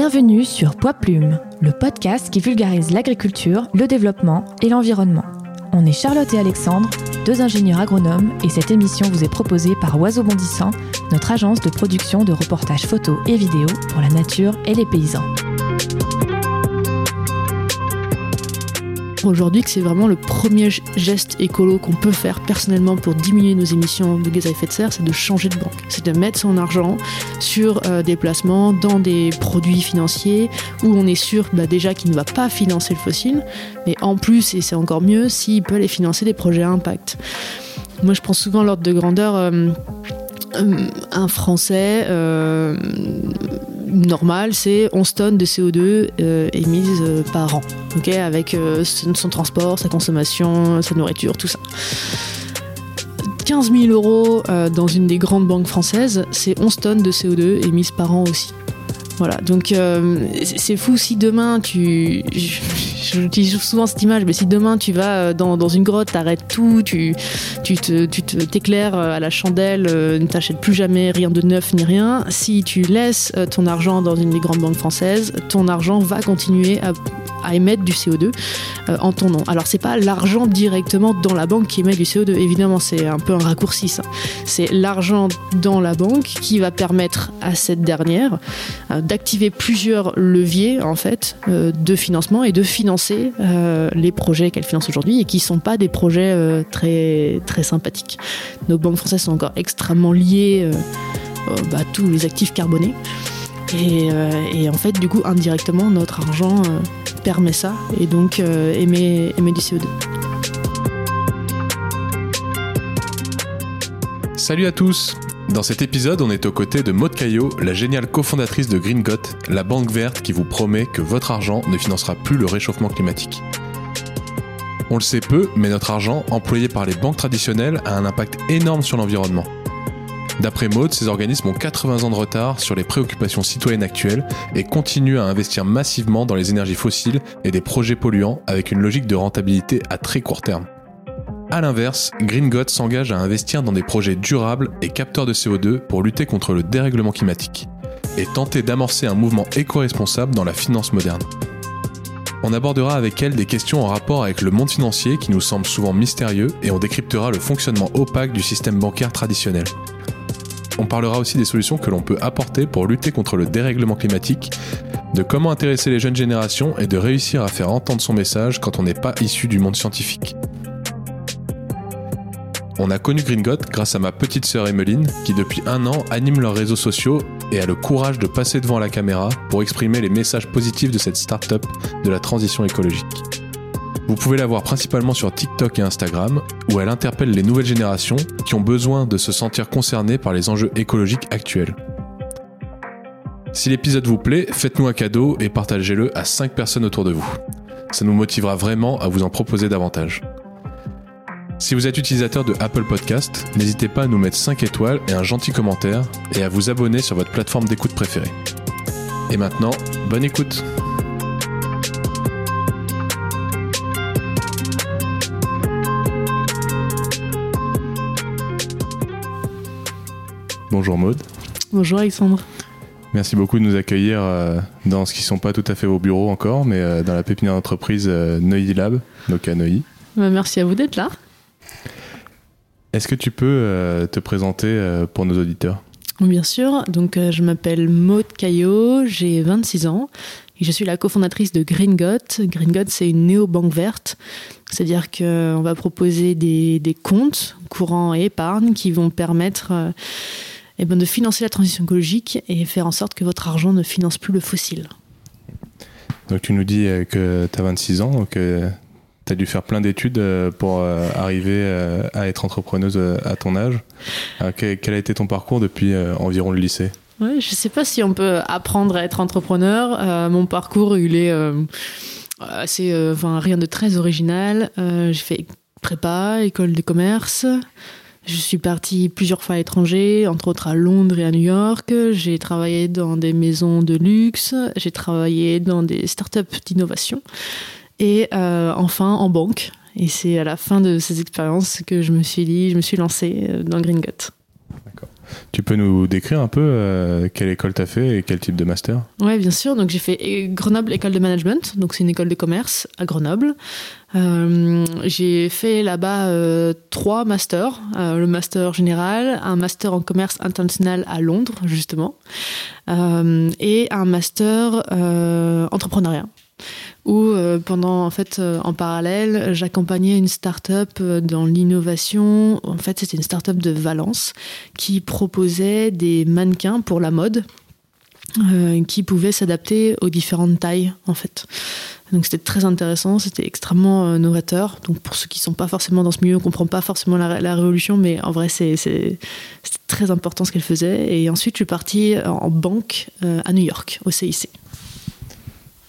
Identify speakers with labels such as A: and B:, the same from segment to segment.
A: Bienvenue sur Poids Plume, le podcast qui vulgarise l'agriculture, le développement et l'environnement. On est Charlotte et Alexandre, deux ingénieurs agronomes, et cette émission vous est proposée par Oiseau Bondissant, notre agence de production de reportages photos et vidéos pour la nature et les paysans.
B: Aujourd'hui que c'est vraiment le premier geste écolo qu'on peut faire personnellement pour diminuer nos émissions de gaz à effet de serre, c'est de changer de banque. C'est de mettre son argent sur euh, des placements dans des produits financiers où on est sûr bah, déjà qu'il ne va pas financer le fossile, mais en plus, et c'est encore mieux, s'il peut aller financer des projets à impact. Moi, je prends souvent l'ordre de grandeur. Euh, euh, un Français normal, c'est 11 tonnes de CO2 euh, émises euh, par an, avec euh, son transport, sa consommation, sa nourriture, tout ça. 15 000 euros dans une des grandes banques françaises, c'est 11 tonnes de CO2 émises par an aussi. Voilà, donc c'est fou si demain tu j'utilise souvent cette image, mais si demain tu vas euh, dans, une grotte, t'arrêtes tout, tu, tu te, tu t'éclaires euh, à la chandelle, euh, ne t'achètes plus jamais rien de neuf ni rien, si tu laisses ton argent dans une des grandes banques françaises, ton argent va continuer à, émettre du CO2 en ton nom. Alors c'est pas l'argent directement dans la banque qui émet du CO2, évidemment c'est un peu un raccourci. C'est l'argent dans la banque qui va permettre à cette dernière d'activer plusieurs leviers en fait de financement et de financement euh, les projets qu'elle finance aujourd'hui et qui ne sont pas des projets euh, très, très sympathiques. Nos banques françaises sont encore extrêmement liées euh, bah, à tous les actifs carbonés. Et, en fait, du coup, indirectement, notre argent permet ça et donc émet, émet du CO2.
C: Salut à tous dans cet épisode, on est aux côtés de Maud Caillot, la géniale cofondatrice de Green la banque verte qui vous promet que votre argent ne financera plus le réchauffement climatique. On le sait peu, mais notre argent, employé par les banques traditionnelles, a un impact énorme sur l'environnement. D'après Maud, ces organismes ont 80 ans de retard sur les préoccupations citoyennes actuelles et continuent à investir massivement dans les énergies fossiles et des projets polluants avec une logique de rentabilité à très court terme. A l'inverse, Green s'engage à investir dans des projets durables et capteurs de CO2 pour lutter contre le dérèglement climatique et tenter d'amorcer un mouvement éco-responsable dans la finance moderne. On abordera avec elle des questions en rapport avec le monde financier qui nous semble souvent mystérieux et on décryptera le fonctionnement opaque du système bancaire traditionnel. Parlera aussi des solutions que l'on peut apporter pour lutter contre le dérèglement climatique, de comment intéresser les jeunes générations et de réussir à faire entendre son message quand on n'est pas issu du monde scientifique. On a connu Gringot grâce à ma petite sœur Emeline, qui depuis un an anime leurs réseaux sociaux et a le courage de passer devant la caméra pour exprimer les messages positifs de cette start-up de la transition écologique. Vous pouvez la voir principalement sur TikTok et Instagram, où elle interpelle les nouvelles générations qui ont besoin de se sentir concernées par les enjeux écologiques actuels. Si l'épisode vous plaît, faites-nous un cadeau et partagez-le à 5 personnes autour de vous. Ça nous motivera vraiment à vous en proposer davantage. Si vous êtes utilisateur de Apple Podcast, n'hésitez pas à nous mettre 5 étoiles et un gentil commentaire et à vous abonner sur votre plateforme d'écoute préférée. Et maintenant, bonne écoute Bonjour Maude.
B: Bonjour Alexandre.
C: Merci beaucoup de nous accueillir euh, dans ce qui ne sont pas tout à fait vos bureaux encore, mais euh, dans la pépinière d'entreprise euh, Neuilly Lab, donc à Neuilly.
B: Bah, merci à vous d'être là.
C: Est-ce que tu peux te présenter pour nos auditeurs?
B: Bien sûr, donc je m'appelle Maud Caillot, j'ai 26 ans et je suis la cofondatrice de Green Got. Green Got, c'est une néo-banque verte, c'est-à-dire qu'on va proposer des, comptes courants et épargne qui vont permettre eh ben, de financer la transition écologique et faire en sorte que votre argent ne finance plus le fossile.
C: Donc tu nous dis que tu as 26 ans, donc tu as dû faire plein d'études euh, pour euh, arriver euh, à être entrepreneuse à ton âge. Quel a été ton parcours depuis environ le lycée?
B: Ouais, Je ne sais pas si on peut apprendre à être entrepreneur. mon parcours, il est assez, enfin, rien de très original. J'ai fait prépa, école de commerce. Je suis partie plusieurs fois à l'étranger, entre autres à Londres et à New York. J'ai travaillé dans des maisons de luxe. J'ai travaillé dans des startups d'innovation et euh, enfin en banque. Et c'est à la fin de ces expériences que je me suis dit, je me suis lancée euh, dans Green Gut.
C: Tu peux nous décrire un peu euh, quelle école tu as fait et quel type de master?
B: Oui, bien sûr. Donc, j'ai fait Grenoble École de Management. Donc, c'est une école de commerce à Grenoble. Euh, j'ai fait là-bas euh, trois masters. le master général, un master en commerce international à Londres, justement, et un master entrepreneuriat où pendant en fait en parallèle j'accompagnais une start-up dans l'innovation en fait c'était une start-up de Valence qui proposait des mannequins pour la mode qui pouvaient s'adapter aux différentes tailles en fait donc c'était très intéressant, c'était extrêmement novateur. Donc pour ceux qui ne sont pas forcément dans ce milieu, on ne comprend pas forcément la, révolution, mais en vrai c'est très important ce qu'elle faisait. Et ensuite je suis partie en banque à New York, au CIC.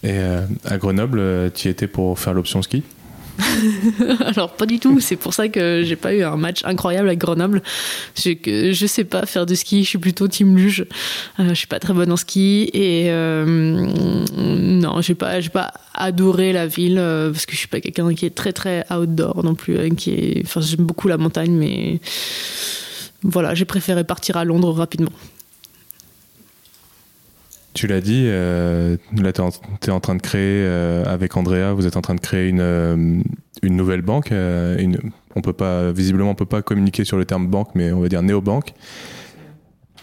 C: Et à Grenoble, tu y étais pour faire l'option ski?
B: Alors pas du tout, c'est pour ça que j'ai pas eu un match incroyable avec Grenoble. Je, je sais pas faire du ski, je suis plutôt team luge. Euh, je suis pas très bonne en ski et euh, non, j'ai pas pas adoré la ville euh, parce que je suis pas quelqu'un qui est très très outdoor non plus qui est enfin j'aime beaucoup la montagne mais voilà, j'ai préféré partir à Londres rapidement.
C: Tu l'as dit, euh, là, tu es, en train de créer, euh, avec Andrea, vous êtes en train de créer une, euh, une nouvelle banque. Une, on peut pas, visiblement, peut pas communiquer sur le terme banque, mais on va dire néobanque.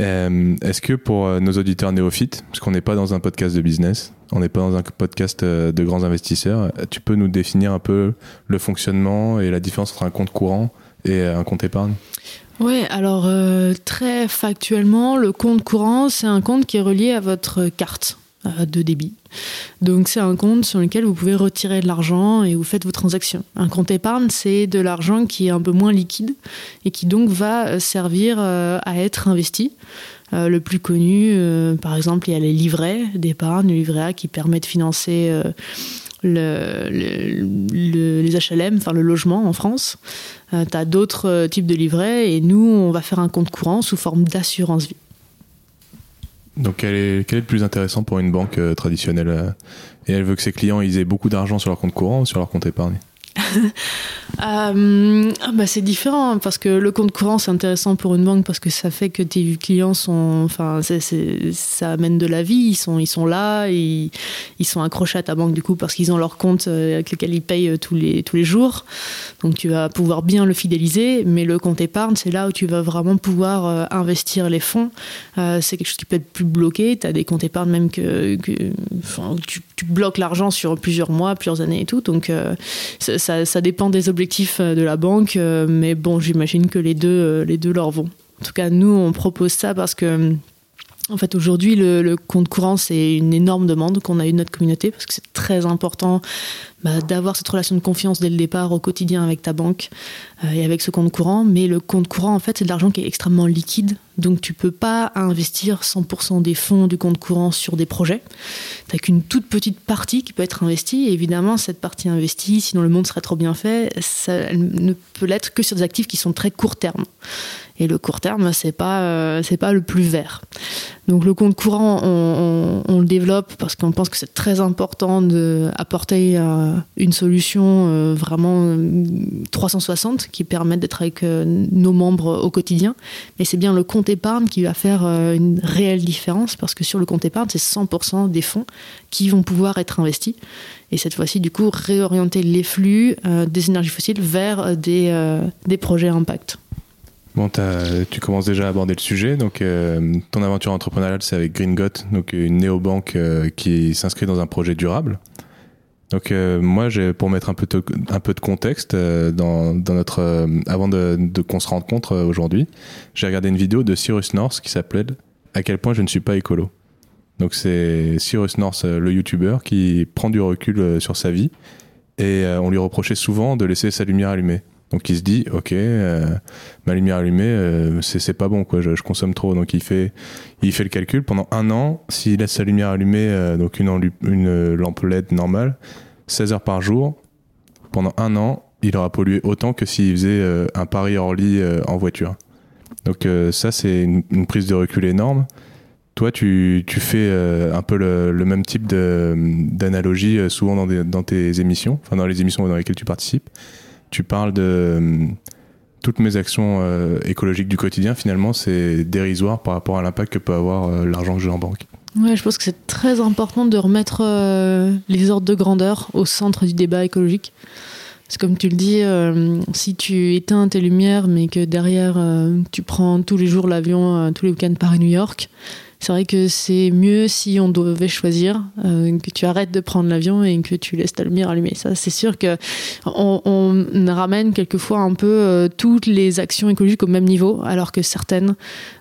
C: Est-ce que pour nos auditeurs néophytes, parce qu'on n'est pas dans un podcast de business, on n'est pas dans un podcast de grands investisseurs, tu peux nous définir un peu le fonctionnement et la différence entre un compte courant et un compte épargne?
B: Oui, alors euh, très factuellement, le compte courant, c'est un compte qui est relié à votre carte euh, de débit. Donc c'est un compte sur lequel vous pouvez retirer de l'argent et vous faites vos transactions. Un compte épargne, c'est de l'argent qui est un peu moins liquide et qui donc va servir euh, à être investi. le plus connu, par exemple, il y a les livrets d'épargne, le livret A qui permet de financer le, les HLM, enfin le logement en France. Euh, tu as d'autres euh, types de livrets et nous, on va faire un compte courant sous forme d'assurance vie.
C: Donc, quel est, quel est, le plus intéressant pour une banque euh, traditionnelle Et elle veut que ses clients ils aient beaucoup d'argent sur leur compte courant ou sur leur compte épargne?
B: euh, ah bah c'est différent parce que le compte courant c'est intéressant pour une banque parce que ça fait que tes clients sont, enfin, ça amène de la vie, ils sont, ils sont là, ils, ils sont accrochés à ta banque du coup parce qu'ils ont leur compte euh, avec lequel ils payent euh, tous les, tous les jours. Donc tu vas pouvoir bien le fidéliser, mais le compte épargne c'est là où tu vas vraiment pouvoir investir les fonds. c'est quelque chose qui peut être plus bloqué. Tu as des comptes épargne même que, tu, bloques l'argent sur plusieurs mois, plusieurs années et tout. Donc ça, ça, dépend des objectifs euh, de la banque, euh, mais bon, j'imagine que les deux, euh, les deux leur vont. En tout cas, nous, on propose ça parce que en fait, aujourd'hui, le, compte courant, c'est une énorme demande qu'on a eu de notre communauté parce que c'est très important bah, d'avoir cette relation de confiance dès le départ au quotidien avec ta banque et avec ce compte courant. Mais le compte courant, en fait, c'est de l'argent qui est extrêmement liquide. Donc, tu peux pas investir 100% des fonds du compte courant sur des projets. Tu n'as qu'une toute petite partie qui peut être investie. Et évidemment, cette partie investie, sinon le monde serait trop bien fait, ça elle ne peut l'être que sur des actifs qui sont très court terme. Et le court terme, c'est pas euh, c'est pas le plus vert. Donc le compte courant, on, le développe parce qu'on pense que c'est très important d'apporter euh, une solution euh, vraiment 360 qui permette d'être avec nos membres au quotidien. Mais c'est bien le compte épargne qui va faire une réelle différence parce que sur le compte épargne, c'est 100% des fonds qui vont pouvoir être investis. Et cette fois-ci, du coup, réorienter les flux des énergies fossiles vers des, des projets impact.
C: Bon, tu commences déjà à aborder le sujet. Donc, euh, ton aventure entrepreneuriale, c'est avec Gringot, donc une néobanque euh, qui s'inscrit dans un projet durable. Donc, euh, moi, pour mettre un peu de, contexte dans, notre, avant de, qu'on se rencontre aujourd'hui, j'ai regardé une vidéo de Cyrus North qui s'appelait À quel point je ne suis pas écolo. Donc, c'est Cyrus North, le YouTuber, qui prend du recul sur sa vie et on lui reprochait souvent de laisser sa lumière allumée. Donc il se dit, ok, euh, ma lumière allumée, euh, c'est pas bon. Je, consomme trop. Donc il fait, il fait le calcul. Pendant un an, s'il laisse sa lumière allumée, euh, donc une, lampe LED normale, 16 heures par jour, pendant un an, il aura pollué autant que s'il faisait un pari hors lit en voiture. Donc ça, c'est une, prise de recul énorme. Toi, tu, fais un peu le, même type d'analogie souvent dans tes émissions, enfin dans les émissions dans lesquelles tu participes tu parles de, toutes mes actions écologiques du quotidien, finalement, c'est dérisoire par rapport à l'impact que peut avoir l'argent que j'ai en banque.
B: Ouais, je pense que c'est très important de remettre les ordres de grandeur au centre du débat écologique. C'est comme tu le dis, si tu éteins tes lumières, mais que derrière tu prends tous les jours l'avion, tous les week-ends Paris-New York, c'est vrai que c'est mieux si on devait choisir euh, que tu arrêtes de prendre l'avion et que tu laisses ta lumière allumée. Ça, c'est sûr que on, ramène quelquefois un peu euh, toutes les actions écologiques au même niveau, alors que certaines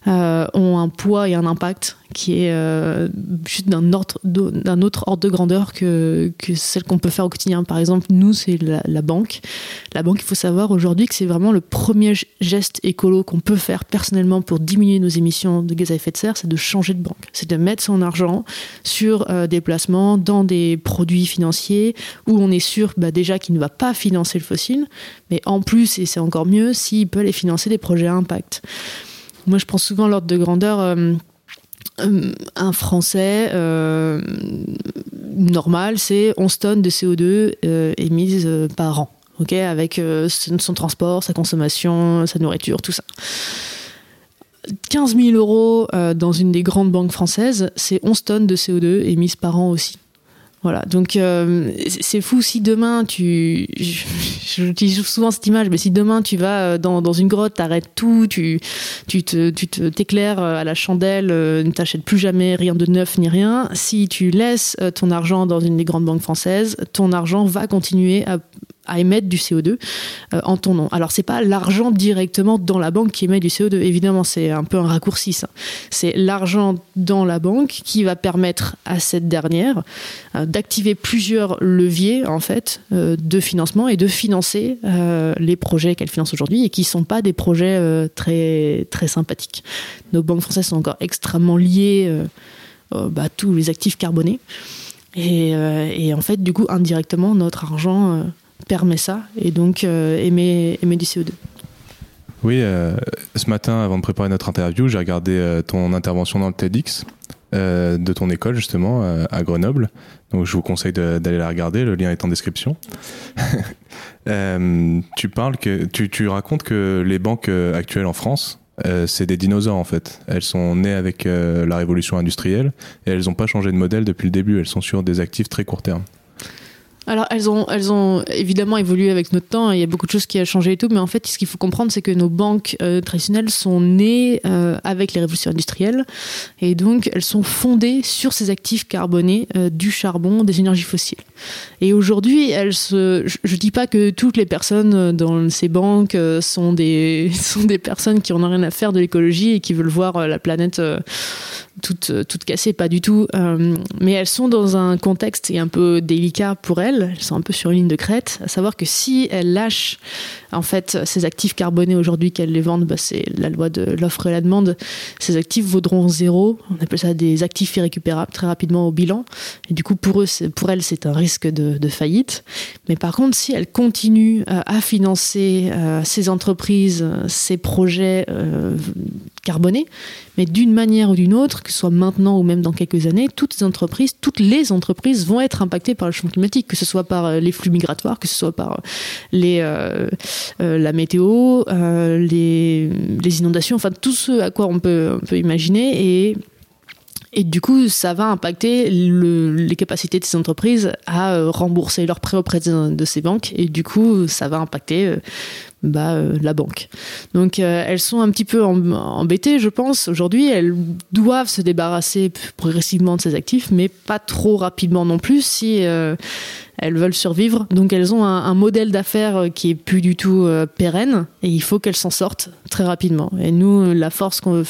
B: euh, ont un poids et un impact qui est euh, juste d'un autre, ordre de grandeur que, celle qu'on peut faire au quotidien. Par exemple, nous, c'est la, la, banque. La banque, il faut savoir aujourd'hui que c'est vraiment le premier geste écolo qu'on peut faire personnellement pour diminuer nos émissions de gaz à effet de serre, c'est de changer de banque. C'est de mettre son argent sur euh, des placements dans des produits financiers où on est sûr bah, déjà qu'il ne va pas financer le fossile, mais en plus, et c'est encore mieux, s'il peut aller financer des projets à impact. Moi, je prends souvent l'ordre de grandeur. Euh, euh, un Français euh, normal, c'est 11 tonnes de CO2 euh, émises par an, ok, avec son transport, sa consommation, sa nourriture, tout ça. 15 000 euros dans une des grandes banques françaises, c'est 11 tonnes de CO2 émises par an aussi. Voilà, donc euh, c'est fou si demain tu. J'utilise souvent cette image, mais si demain tu vas euh, dans, une grotte, t'arrêtes tout, tu, tu te tu t'éclaires euh, à la chandelle, ne t'achètes plus jamais rien de neuf ni rien. Si tu laisses ton argent dans une des grandes banques françaises, ton argent va continuer à, à émettre du CO2 euh, en ton nom. Alors c'est pas l'argent directement dans la banque qui émet du CO2, évidemment c'est un peu un raccourci ça. C'est l'argent dans la banque qui va permettre à cette dernière euh, d'activer plusieurs leviers en fait euh, de financement et de financer les projets qu'elle finance aujourd'hui et qui sont pas des projets très très sympathiques. Nos banques françaises sont encore extrêmement liées bah, à tous les actifs carbonés. Et, en fait, du coup, indirectement, notre argent permet ça et donc euh, émet, du CO2.
C: Oui, euh, ce matin, avant de préparer notre interview, j'ai regardé euh, ton intervention dans le TEDx de ton école, justement, à Grenoble. Donc, je vous conseille d'aller la regarder. Le lien est en description. tu parles que tu, tu, racontes que les banques actuelles en France, c'est des dinosaures en fait. Elles sont nées avec la révolution industrielle et elles n'ont pas changé de modèle depuis le début. Elles sont sur des actifs très court terme.
B: Alors elles ont, elles ont évidemment évolué avec notre temps, il y a beaucoup de choses qui ont changé et tout, mais en fait ce qu'il faut comprendre c'est que nos banques euh, traditionnelles sont nées euh, avec les révolutions industrielles et donc elles sont fondées sur ces actifs carbonés euh, du charbon, des énergies fossiles. Et aujourd'hui, elles se, je, je, dis pas que toutes les personnes dans ces banques sont des, sont des personnes qui en ont rien à faire de l'écologie et qui veulent voir la planète toute, toute cassée, pas du tout, mais elles sont dans un contexte un peu délicat pour elles elles, sont un peu sur une ligne de crête, à savoir que si elles lâchent en fait ces actifs carbonés aujourd'hui qu'elles les vendent, bah, c'est la loi de l'offre et la demande, ces actifs vaudront zéro, on appelle ça des actifs irrécupérables très rapidement au bilan, et du coup pour eux, pour elles c'est un risque de, faillite, mais par contre si elles continuent euh, à financer euh, ces entreprises, ces projets carbonés, mais d'une manière ou d'une autre, que ce soit maintenant ou même dans quelques années, toutes les entreprises vont être impactées par le changement climatique, que ce soit par euh, les flux migratoires, que ce soit par euh, euh, la météo, les, les, inondations, enfin tout ce à quoi on peut, on peut imaginer. Et et du coup, ça va impacter le, les capacités de ces entreprises à rembourser leurs prêts auprès de, ces banques. Et du coup, ça va impacter bah, euh, la banque. Donc euh, elles sont un petit peu embêtées, je pense. Aujourd'hui, elles doivent se débarrasser progressivement de ces actifs, mais pas trop rapidement non plus si euh, elles veulent survivre. Donc elles ont un, modèle d'affaires qui est plus du tout pérenne et il faut qu'elles s'en sortent très rapidement. Et nous, la force qu'on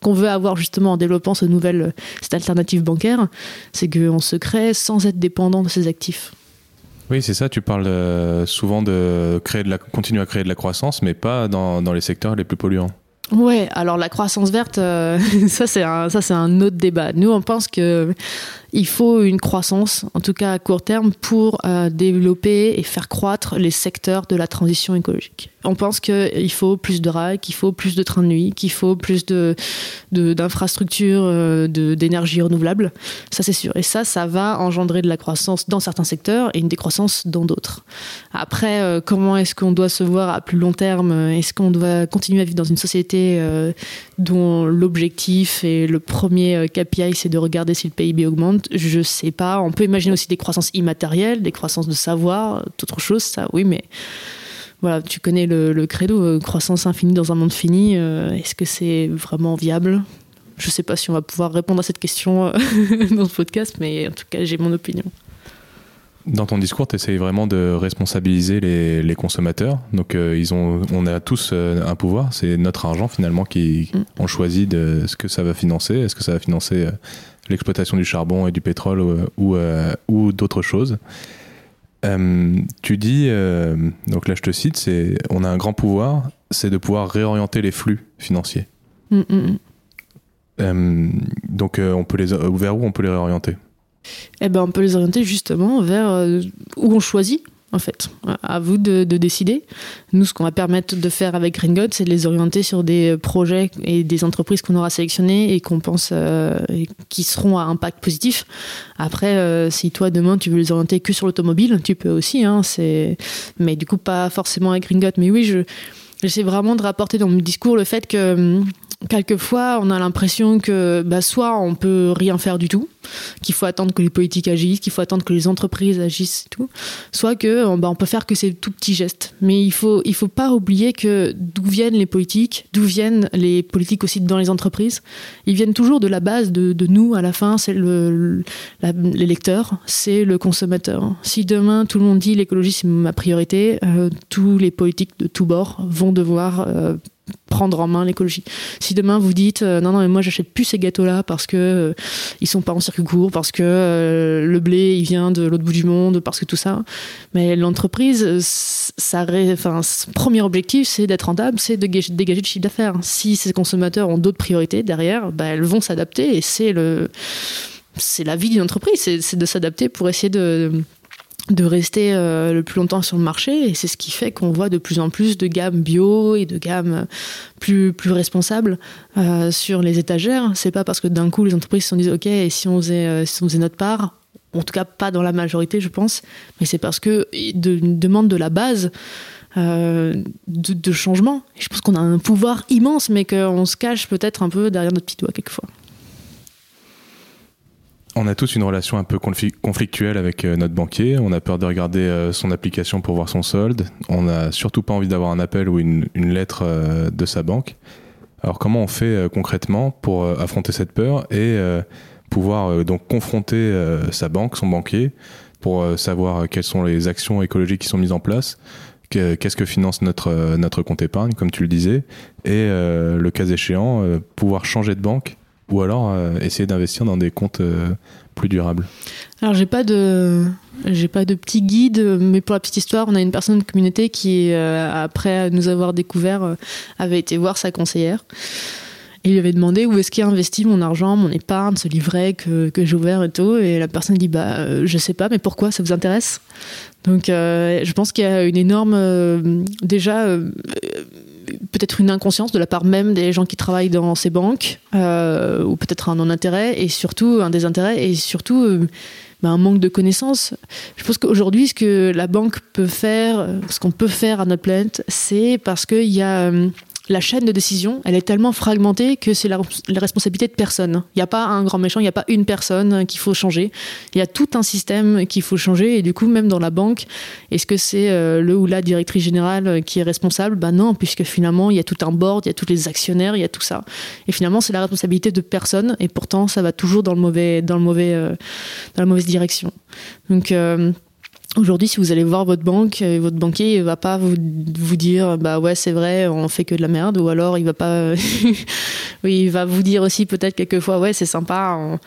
B: qu'on veut avoir justement en développant ce nouvel, cette alternative bancaire, c'est qu'on se crée sans être dépendant de ces actifs.
C: Oui, c'est ça. Tu parles euh, souvent de créer de la, continuer à créer de la croissance, mais pas dans, dans les secteurs les plus polluants.
B: Ouais, alors la croissance verte, euh, ça c'est un ça c'est un autre débat. Nous on pense que il faut une croissance, en tout cas à court terme, pour euh, développer et faire croître les secteurs de la transition écologique. On pense qu'il faut plus de rails, qu'il faut plus de trains de nuit, qu'il faut plus d'infrastructures euh, de, d'énergie renouvelable. Ça, c'est sûr. Et ça, ça va engendrer de la croissance dans certains secteurs et une décroissance dans d'autres. Après, euh, comment est-ce qu'on doit se voir à plus long terme? Est-ce qu'on doit continuer à vivre dans une société dont l'objectif et le premier KPI, c'est de regarder si le PIB augmente? Je sais pas. On peut imaginer aussi des croissances immatérielles, des croissances de savoir, d'autres choses, ça, oui, mais voilà, tu connais le, credo, euh, croissance infinie dans un monde fini. Euh, est-ce que c'est vraiment viable? Je ne sais pas si on va pouvoir répondre à cette question euh, dans ce podcast, mais en tout cas, j'ai mon opinion.
C: Dans ton discours, tu essayes vraiment de responsabiliser les, consommateurs. Donc, ils ont, on a tous un pouvoir. C'est notre argent finalement qui mm. on choisit de ce que ça va financer. Est-ce que ça va financer l'exploitation du charbon et du pétrole ou, ou d'autres choses euh, tu dis, euh, donc là je te cite, c'est on a un grand pouvoir, c'est de pouvoir réorienter les flux financiers. Mm, mm, mm. Euh, donc on peut les, vers où on peut les réorienter?
B: Eh ben on peut les orienter justement vers où on choisit en fait. À vous de, décider. Nous, ce qu'on va permettre de faire avec Green c'est de les orienter sur des projets et des entreprises qu'on aura sélectionnées et qu'on pense euh, qui seront à impact positif. Après, euh, si toi, demain, tu veux les orienter que sur l'automobile, tu peux aussi. Hein, mais du coup, pas forcément avec Green. Mais oui, je j'essaie vraiment de rapporter dans mon discours le fait que hum, quelquefois, on a l'impression que bah, soit on peut rien faire du tout, qu'il faut attendre que les politiques agissent, qu'il faut attendre que les entreprises agissent et tout, soit que bah, on peut faire que ces tout petits gestes. Mais il faut il faut pas oublier que d'où viennent les politiques, d'où viennent les politiques aussi dans les entreprises, ils viennent toujours de la base de, de nous. À la fin, c'est le l'électeur, c'est le consommateur. Si demain tout le monde dit l'écologie c'est ma priorité, euh, tous les politiques de tous bords vont devoir euh, prendre en main l'écologie. Si demain vous dites euh, non non mais moi j'achète plus ces gâteaux là parce que euh, ils sont pas en circuit court parce que euh, le blé il vient de l'autre bout du monde parce que tout ça mais l'entreprise ça enfin son premier objectif c'est d'être rentable c'est de dégager, de chiffre d'affaires si ces consommateurs ont d'autres priorités derrière bah, elles vont s'adapter et c'est le c'est la vie d'une entreprise c'est de s'adapter pour essayer de rester euh, le plus longtemps sur le marché. Et c'est ce qui fait qu'on voit de plus en plus de gammes bio et de gammes plus plus responsables euh, sur les étagères. C'est pas parce que d'un coup les entreprises se sont dit ok et si on faisait euh, si on faisait notre part en tout cas pas dans la majorité je pense mais c'est parce que de, demande de la base de, de, changement. Je pense qu'on a un pouvoir immense mais qu'on se cache peut-être un peu derrière notre petit doigt quelquefois
C: on a tous une relation un peu conflictuelle avec euh, notre banquier. On a peur de regarder euh, son application pour voir son solde. On n'a surtout pas envie d'avoir un appel ou une, lettre euh, de sa banque. Alors comment on fait concrètement pour affronter cette peur et pouvoir donc confronter sa banque, son banquier, pour savoir quelles sont les actions écologiques qui sont mises en place, qu'est-ce que finance notre, notre compte épargne, comme tu le disais, et le cas échéant, pouvoir changer de banque ou alors euh, essayer d'investir dans des comptes euh, plus durables
B: Alors j'ai pas de j'ai pas de petit guide, mais pour la petite histoire, on a une personne de communauté qui, euh, après nous avoir découvert, avait été voir sa conseillère. Et il lui avait demandé où est-ce qu'il a investi mon argent, mon épargne, ce livret que, que j'ai ouvert et tout. Et la personne dit bah je sais pas, mais pourquoi ça vous intéresse? Donc je pense qu'il y a une énorme déjà peut-être une inconscience de la part même des gens qui travaillent dans ces banques, euh, ou peut-être un non-intérêt, et surtout un désintérêt, et surtout euh, bah, un manque de connaissances. Je pense qu'aujourd'hui, ce que la banque peut faire, ce qu'on peut faire à notre planète, c'est parce qu'il y a... Euh, la chaîne de décision, elle est tellement fragmentée que c'est la, responsabilité de personne. Il n'y a pas un grand méchant, il n'y a pas une personne qu'il faut changer. Il y a tout un système qu'il faut changer. Et du coup, même dans la banque, est-ce que c'est euh, le ou la directrice générale qui est responsable? Ben non, puisque finalement, il y a tout un board, il y a tous les actionnaires, il y a tout ça. Et finalement, c'est la responsabilité de personne. Et pourtant, ça va toujours dans le mauvais, dans le mauvais, euh, dans la mauvaise direction. Donc euh, Aujourd'hui, si vous allez voir votre banque, euh, votre banquier il va pas vous, vous dire bah ouais c'est vrai on fait que de la merde ou alors il va pas oui il va vous dire aussi peut-être quelquefois ouais c'est sympa on,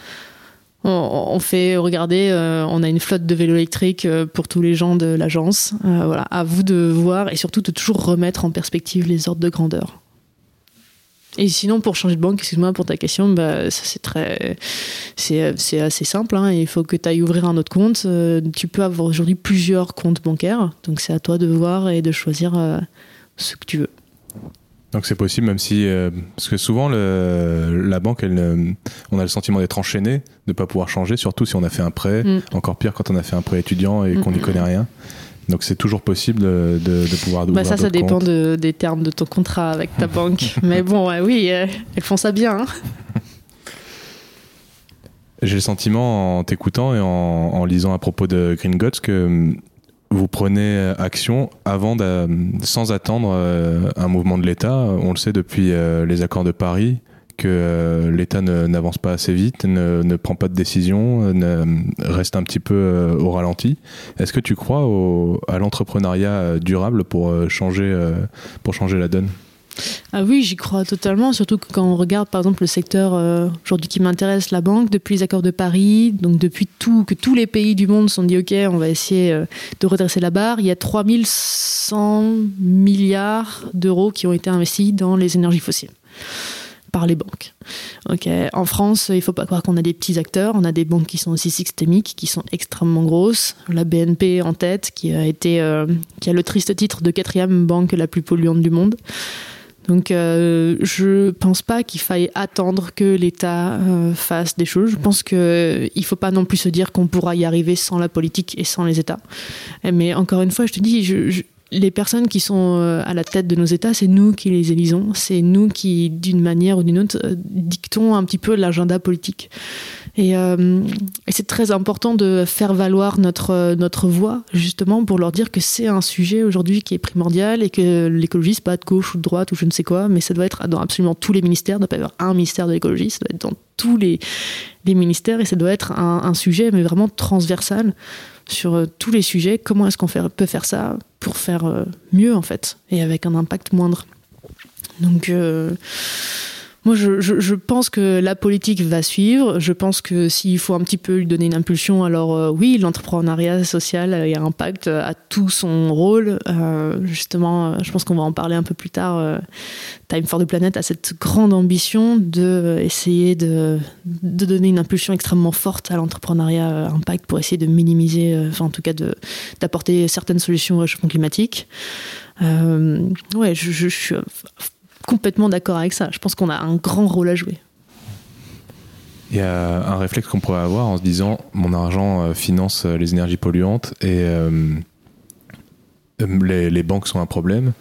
B: on, fait regarder euh, on a une flotte de vélos électriques euh, pour tous les gens de l'agence voilà à vous de voir et surtout de toujours remettre en perspective les ordres de grandeur. Et sinon, pour changer de banque, excuse-moi pour ta question, bah, ça c'est très, c'est, c'est assez simple. Hein. Il faut que tu ailles ouvrir un autre compte. Euh, tu peux avoir aujourd'hui plusieurs comptes bancaires, donc c'est à toi de voir et de choisir euh, ce que tu veux.
C: Donc c'est possible, même si euh, parce que souvent le, la banque, elle, on a le sentiment d'être enchaîné, de pas pouvoir changer, surtout si on a fait un prêt.
B: Mm.
C: Encore pire quand on a fait un prêt étudiant et qu'on n'y
B: Mm.
C: connaît rien. Donc c'est toujours possible de, de, pouvoir
B: Bah, ça, ça dépend de- des termes de ton contrat avec ta banque. Mais bon, ouais, oui, euh, elles font ça bien. hein.
C: J'ai le sentiment en t'écoutant et en, en lisant à propos de Green Gods que hum, vous prenez action avant sans attendre euh, un mouvement de l'État. On le sait depuis euh, les accords de Paris que euh, l'État n'avance pas assez vite, ne, ne prend pas de décision, euh, reste un petit peu euh, au ralenti. Est-ce que tu crois au- à l'entrepreneuriat durable pour changer, pour changer la donne?
B: Ah oui, j'y crois totalement, surtout quand on regarde par exemple le secteur aujourd'hui qui m'intéresse, la banque, depuis les accords de Paris, donc depuis tout, que tous les pays du monde se sont dit ok, on va essayer de redresser la barre, il y a 3100 milliards d'euros qui ont été investis dans les énergies fossiles par les banques. Ok, En France, il faut pas croire qu'on a des petits acteurs, on a des banques qui sont aussi systémiques, qui sont extrêmement grosses. La BNP en tête, qui a été, euh, qui a le triste titre de quatrième banque la plus polluante du monde. Donc, euh, je pense pas qu'il faille attendre que l'État euh, fasse des choses. Je pense qu'il ne faut pas non plus se dire qu'on pourra y arriver sans la politique et sans les États. Mais encore une fois, je te dis, je- les personnes qui sont euh, à la tête de nos États, c'est nous qui les élisons. C'est nous qui, d'une manière ou d'une autre, euh, dictons un petit peu l'agenda politique. Et, euh, et c'est très important de faire valoir notre, notre voix, justement, pour leur dire que c'est un sujet aujourd'hui qui est primordial et que l'écologie, c'est pas de gauche ou de droite ou je ne sais quoi, mais ça doit être dans absolument tous les ministères. Il ne doit pas y avoir un ministère de l'écologie, ça doit être dans tous les, les ministères et ça doit être un, un sujet, mais vraiment transversal sur euh, tous les sujets. Comment est-ce qu'on peut faire ça pour faire euh, mieux, en fait, et avec un impact moindre Donc. euh, moi, je, pense que la politique va suivre. Je pense que s'il faut un petit peu lui donner une impulsion, alors euh, oui, l'entrepreneuriat social euh, et impact euh, a tout son rôle. Euh, justement, euh, je pense qu'on va en parler un peu plus tard. euh, Time for the Planet a cette grande ambition de euh, essayer de, donner une impulsion extrêmement forte à l'entrepreneuriat euh, impact pour essayer de minimiser, euh, enfin en tout cas d'apporter certaines solutions au réchauffement climatique. Euh, ouais, je suis complètement d'accord avec ça. Je pense qu'on a un grand rôle à jouer.
C: Il y a un réflexe qu'on pourrait avoir en se disant mon argent euh, finance euh, les énergies polluantes et euh, les, les banques sont un problème.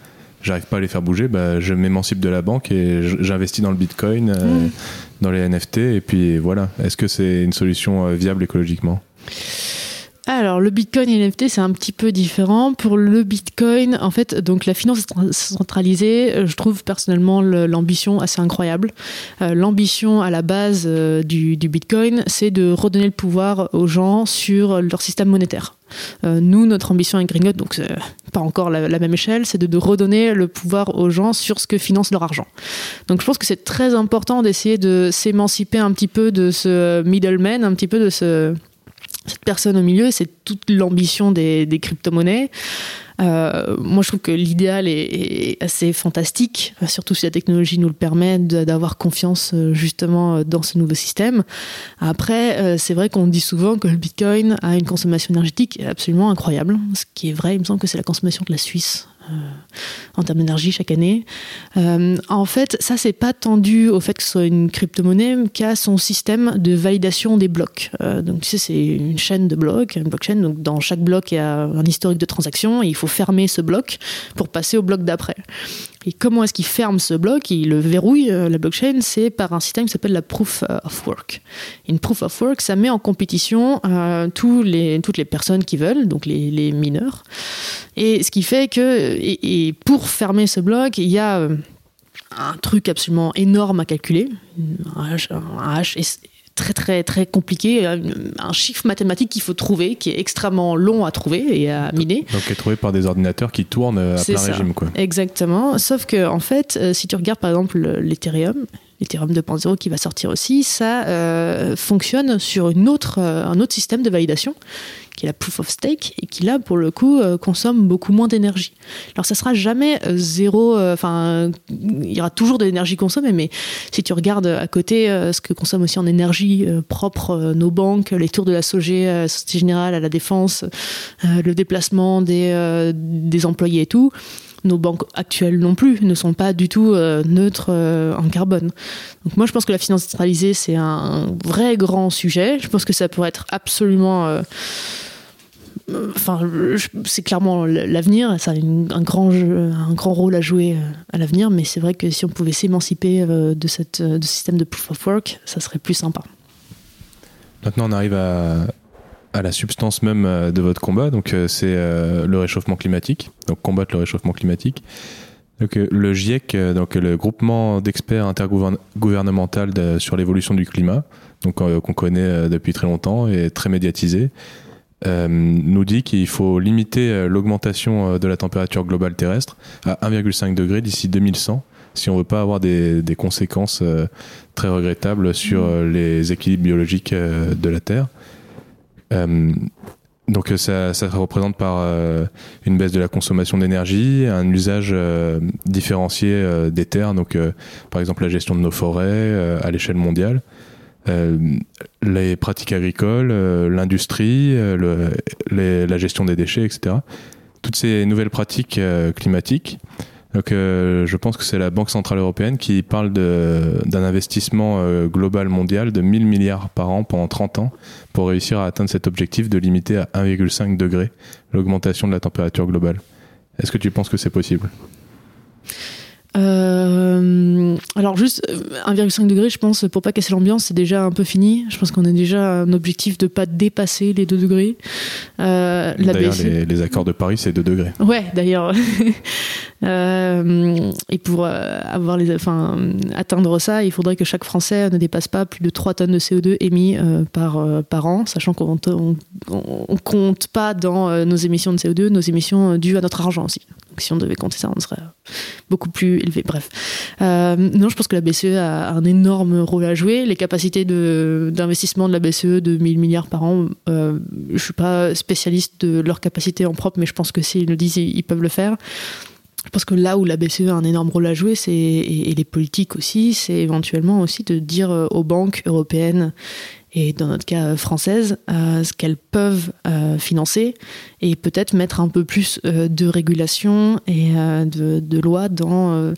C: J'arrive pas à les faire bouger, bah, je m'émancipe de la banque et j'investis dans le bitcoin, euh, dans les NFT et puis voilà. Est-ce que c'est une solution viable écologiquement?
B: Alors, le Bitcoin et l'NFT, c'est un petit peu différent. Pour le Bitcoin, en fait, donc la finance centralisée, euh, je trouve personnellement le- l'ambition assez incroyable. Euh, l'ambition à la base euh, du, Bitcoin, c'est de redonner le pouvoir aux gens sur leur système monétaire. Euh, nous, notre ambition avec Gringot, donc c'est pas encore la, même échelle, c'est de redonner le pouvoir aux gens sur ce que finance leur argent. Donc je pense que c'est très important d'essayer de s'émanciper un petit peu de ce middleman, un petit peu de ce cette personne au milieu, c'est toute l'ambition des, crypto-monnaies. Euh, moi, je trouve que l'idéal est, est assez fantastique, euh, surtout si la technologie nous le permet d'avoir confiance euh, justement dans ce nouveau système. Après, c'est vrai qu'on dit souvent que le Bitcoin a une consommation énergétique absolument incroyable, ce qui est vrai. Il me semble que c'est la consommation de la Suisse en termes d'énergie chaque année. Euh, en fait, ça, c'est pas tendu au fait que ce soit une crypto-monnaie qu'à son système de validation des blocs. Euh, donc, tu sais, c'est une chaîne de blocs, une blockchain. Donc, dans chaque bloc, il y a un historique de transactions et il faut fermer ce bloc pour passer au bloc d'après. Et comment est-ce qu'il ferme ce bloc? Il le verrouille, euh, la blockchain, c'est par un système qui s'appelle la proof of work. Une proof of work, ça met en compétition euh, toutes les personnes qui veulent, donc les, mineurs. Et ce qui fait que, et, pour fermer ce bloc, il y a euh, un truc absolument énorme à calculer, un H, un H très très très compliqué, un un chiffre mathématique qu'il faut trouver, qui est extrêmement long à trouver et à miner.
C: Donc, est trouvé par des ordinateurs qui tournent euh, à plein
B: ça.
C: régime, quoi.
B: Exactement. Sauf que, en fait, euh, si tu regardes par exemple le- l'Ethereum, l'Ethereum 2.0 qui va sortir aussi, ça euh, fonctionne sur une autre, euh, un autre système de validation qui est la proof of stake, et qui là, pour le coup, consomme beaucoup moins d'énergie. Alors ça sera jamais zéro, enfin, il y aura toujours de l'énergie consommée, mais si tu regardes à côté ce que consomment aussi en énergie propre nos banques, les tours de la SOG, Société Générale, à la Défense, le déplacement des, des employés et tout, nos banques actuelles non plus ne sont pas du tout euh, neutres euh, en carbone. Donc moi je pense que la finance centralisée c'est un vrai grand sujet. Je pense que ça pourrait être absolument euh, enfin, c'est clairement l'avenir. Ça a un, grand un grand rôle à jouer à l'avenir, mais c'est vrai que si on pouvait s'émanciper de, cette, de ce système de proof of work, ça serait plus sympa.
C: Maintenant, on arrive à, à la substance même euh, de votre combat. Donc, euh, c'est euh, le réchauffement climatique. Donc, combattre le réchauffement climatique. Le GIEC, donc le groupement d'experts intergouvernemental sur l'évolution du climat, donc qu'on connaît depuis très longtemps et très médiatisé, nous dit qu'il faut limiter l'augmentation de la température globale terrestre à 1,5 degré d'ici 2100 si on veut pas avoir des, des conséquences très regrettables sur les équilibres biologiques de la Terre. Euh, donc euh, ça, ça, représente par euh, une baisse de la consommation d'énergie, un usage différencié des terres, donc par exemple la gestion de nos forêts à l'échelle mondiale, les pratiques agricoles, l'industrie, la gestion des déchets, etc. Toutes ces nouvelles pratiques climatiques donc, euh, je pense que c'est la Banque Centrale Européenne qui parle d'un investissement euh, global mondial de 1000 milliards par an pendant 30 ans pour réussir à atteindre cet objectif de limiter à 1,5 degré l'augmentation de la température globale. Est-ce que tu penses que c'est possible?
B: Euh, alors juste 1,5 degré, je pense, pour pas casser l'ambiance, c'est déjà un peu fini. Je pense qu'on a déjà un objectif de pas dépasser les 2 degrés.
C: Euh, d'ailleurs, les, les, accords de Paris, c'est 2 degrés.
B: Ouais, d'ailleurs. euh, et pour euh, avoir les, enfin, atteindre ça, il faudrait que chaque Français ne dépasse pas plus de 3 tonnes de CO2 émis euh, par, par an, sachant qu'on on, compte pas dans nos émissions de CO2 nos émissions dues à notre argent aussi. Donc, si on devait compter ça, on serait beaucoup plus élevé. Bref. Non, je pense que la BCE a un énorme rôle à jouer. Les capacités d'investissement de, la BCE de 1000 milliards par an, je suis pas spécialiste de leur capacité en propre, mais je pense que s'ils le disent, ils, peuvent le faire. Je pense que là où la BCE a un énorme rôle à jouer, c'est et, les politiques aussi, c'est éventuellement aussi de dire euh, aux banques européennes et dans notre cas euh, française, euh, ce qu'elles peuvent euh, financer et peut-être mettre un peu plus de régulation et de, de loi dans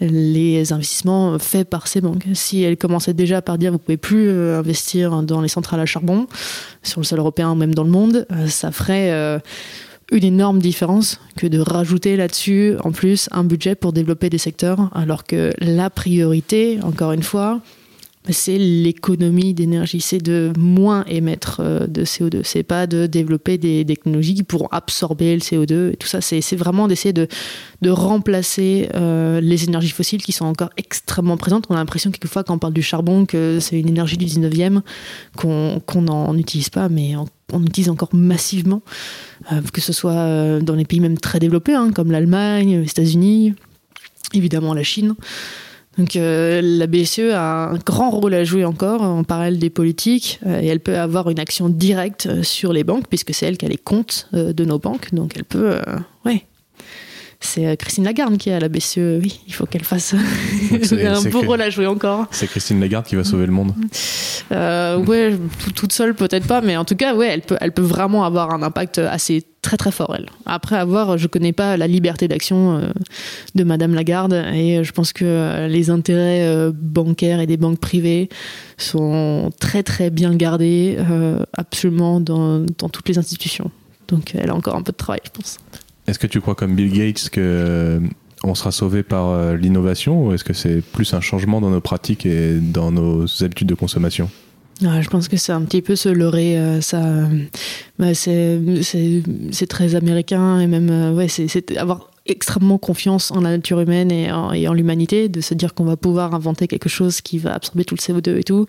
B: les investissements faits par ces banques. Si elles commençaient déjà par dire vous pouvez plus investir dans les centrales à charbon sur le sol européen ou même dans le monde, ça ferait une énorme différence que de rajouter là-dessus en plus un budget pour développer des secteurs alors que la priorité, encore une fois, c'est l'économie d'énergie, c'est de moins émettre euh, de CO2. C'est pas de développer des technologies qui pourront absorber le CO2 et tout ça. C'est vraiment d'essayer de, de remplacer euh, les énergies fossiles qui sont encore extrêmement présentes. On a l'impression quelquefois quand on parle du charbon que c'est une énergie du 19e, qu'on n'en utilise pas, mais on, utilise encore massivement, euh, que ce soit dans les pays même très développés, hein, comme l'Allemagne, les États-Unis, évidemment la Chine. Donc euh, la BCE a un grand rôle à jouer encore en parallèle des politiques euh, et elle peut avoir une action directe euh, sur les banques puisque c'est elle qui a les comptes de nos banques. Donc elle peut, ouais, c'est euh, Christine Lagarde qui est à la BCE. Oui, il faut qu'elle fasse un beau rôle à jouer encore.
C: C'est Christine Lagarde qui va sauver le monde.
B: Euh, ouais, toute seule peut-être pas, mais en tout cas, ouais, elle peut, elle peut vraiment avoir un impact assez très très fort elle. Après avoir, je connais pas la liberté d'action euh, de Madame Lagarde et je pense que les intérêts bancaires et des banques privées sont très très bien gardés absolument dans, dans toutes les institutions. Donc elle a encore un peu de travail, je pense.
C: Est-ce que tu crois comme Bill Gates que euh, on sera sauvé par euh, l'innovation ou est-ce que c'est plus un changement dans nos pratiques et dans nos habitudes de consommation?
B: Je pense que c'est un petit peu se leurrer. Euh, ça, c'est très américain et même ouais, c'est avoir extrêmement confiance en la nature humaine et en, l'humanité, de se dire qu'on va pouvoir inventer quelque chose qui va absorber tout le CO2 et tout.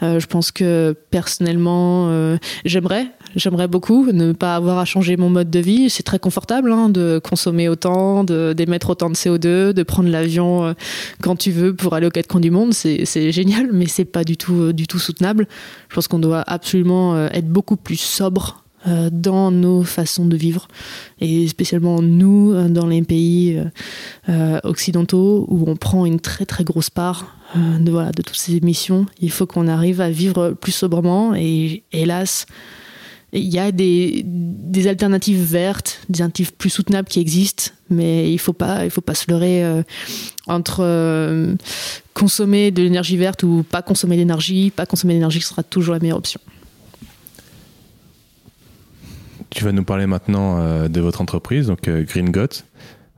B: Je pense que personnellement, j'aimerais, j'aimerais beaucoup ne pas avoir à changer mon mode de vie. C'est très confortable hein, de consommer autant, d'émettre autant de CO2, de prendre l'avion euh, quand tu veux pour aller aux quatre coins du monde. C'est génial, mais c'est pas du tout, du tout soutenable. Je pense qu'on doit absolument être beaucoup plus sobre dans nos façons de vivre et spécialement nous dans les pays occidentaux où on prend une très très grosse part de, voilà, de toutes ces émissions. Il faut qu'on arrive à vivre plus sobrement et hélas, il y a des, alternatives vertes, des alternatives plus soutenables qui existent, mais il faut faut pas se leurrer euh, entre euh, consommer de l'énergie verte ou pas consommer d'énergie. Pas consommer d'énergie sera toujours la meilleure option.
C: Tu vas nous parler maintenant euh, de votre entreprise, donc Green Got.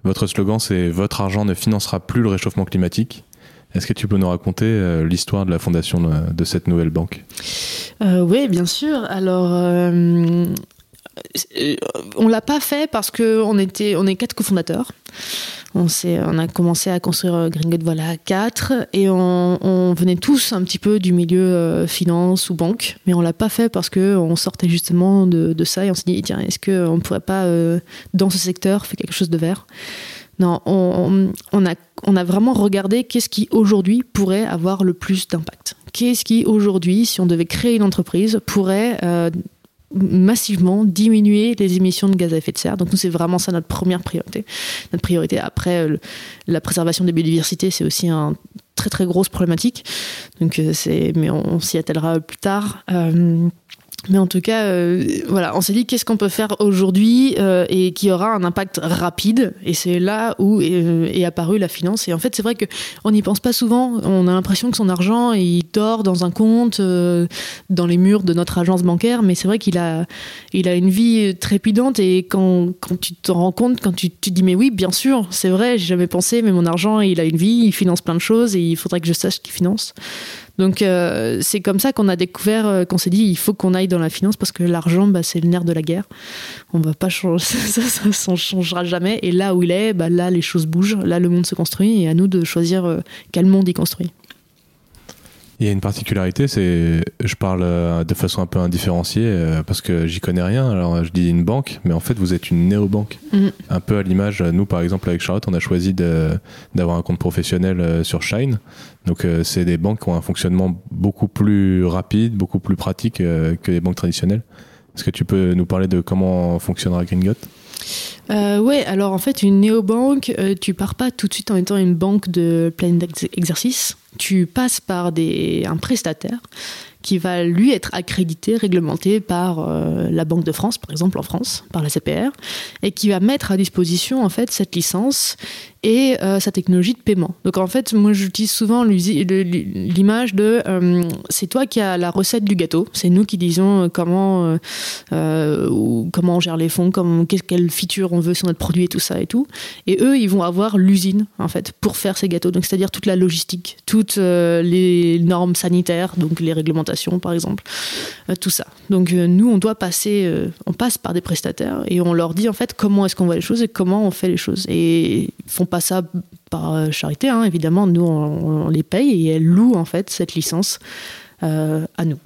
C: Votre slogan, c'est Votre argent ne financera plus le réchauffement climatique. Est-ce que tu peux nous raconter euh, l'histoire de la fondation de, cette nouvelle banque?
B: Euh, Oui, bien sûr. Alors, euh, on l'a pas fait parce qu'on était, on est quatre cofondateurs. On, on a commencé à construire Gringot voilà quatre et on, venait tous un petit peu du milieu finance ou banque, mais on l'a pas fait parce que on sortait justement de, ça et on s'est dit tiens est-ce qu'on ne pourrait pas dans ce secteur faire quelque chose de vert? On, a, vraiment regardé qu'est-ce qui aujourd'hui pourrait avoir le plus d'impact. Qu'est-ce qui aujourd'hui, si on devait créer une entreprise, pourrait euh, massivement diminuer les émissions de gaz à effet de serre. Donc nous, c'est vraiment ça notre première priorité. Notre priorité après la préservation des biodiversités, c'est aussi un très très grosse problématique. Donc euh, mais on, s'y attellera plus tard. Euh, mais en tout cas, euh, voilà, on s'est dit qu'est-ce qu'on peut faire aujourd'hui euh, et qui aura un impact rapide. Et c'est là où est, euh, apparue la finance. Et en fait, c'est vrai qu'on n'y pense pas souvent. On a l'impression que son argent, il dort dans un compte, dans les murs de notre agence bancaire. Mais c'est vrai qu'il a, il a une vie trépidante. Et quand, quand tu te rends compte, quand tu, tu te dis, mais oui, bien sûr, c'est vrai, j'ai jamais pensé, mais mon argent, il a une vie, il finance plein de choses et il faudrait que je sache qu'il finance. Donc euh, c'est comme ça qu'on a découvert, euh, qu'on s'est dit il faut qu'on aille dans la finance parce que l'argent bah, c'est le nerf de la guerre. On va pas changer, ça, ça, changera jamais. Et là où il est, bah, là les choses bougent, là le monde se construit et à nous de choisir euh, quel monde il construit.
C: Il y a une particularité, c'est je parle euh, de façon un peu indifférenciée euh, parce que j'y connais rien. Alors je dis une banque, mais en fait vous êtes une néobanque. Mm. Un peu à l'image, nous par exemple avec Charlotte, on a choisi d'avoir un compte professionnel euh, sur Shine. Donc c'est des banques qui ont un fonctionnement beaucoup plus rapide, beaucoup plus pratique que les banques traditionnelles. Est-ce que tu peux nous parler de comment fonctionnera Gringot
B: euh, ouais, alors en fait, une néobanque, euh, tu pars pas tout de suite en étant une banque de plein exercice. Tu passes par des, un prestataire qui va lui être accrédité, réglementé par euh, la Banque de France, par exemple en France, par la CPR, et qui va mettre à disposition en fait cette licence et euh, sa technologie de paiement. Donc en fait, moi j'utilise souvent l'image de euh, c'est toi qui as la recette du gâteau, c'est nous qui disons comment comment on gère les fonds, comment quelle feature on veut sur notre produit et tout ça et tout, et eux ils vont avoir l'usine en fait pour faire ces gâteaux. C'est-à-dire toute la logistique, toutes les normes sanitaires, donc les réglementations par exemple, euh, tout ça. Donc euh, nous, on doit passer, euh, on passe par des prestataires et on leur dit en fait comment est-ce qu'on voit les choses et comment on fait les choses. Et ils font pas ça par charité, hein, évidemment. Nous, on, les paye et elles louent en fait cette licence à nous.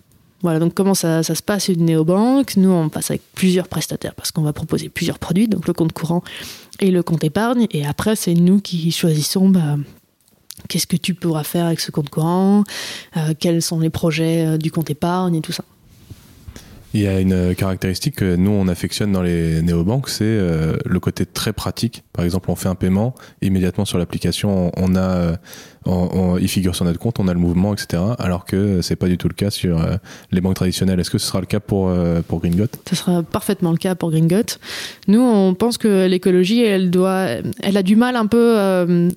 B: Voilà, donc comment ça, se passe une néobanque? Nous, on passe avec plusieurs prestataires parce qu'on va proposer plusieurs produits, donc le compte courant et le compte épargne. Et après, c'est nous qui choisissons bah, Qu'est-ce que tu pourras faire avec ce compte courant? Euh, Quels sont les projets euh, du compte épargne et tout ça?
C: Il y a une caractéristique que nous on affectionne dans les néobanques, c'est euh, le côté très pratique. Par exemple, on fait un paiement immédiatement sur l'application, on a, il figure sur notre compte, on a le mouvement, etc. Alors que c'est pas du tout le cas sur euh, les banques traditionnelles. Est-ce que ce sera le cas pour euh, pour Gringot
B: Ce sera parfaitement le cas pour Gringot. Nous, on pense que l'écologie, elle elle a du mal un peu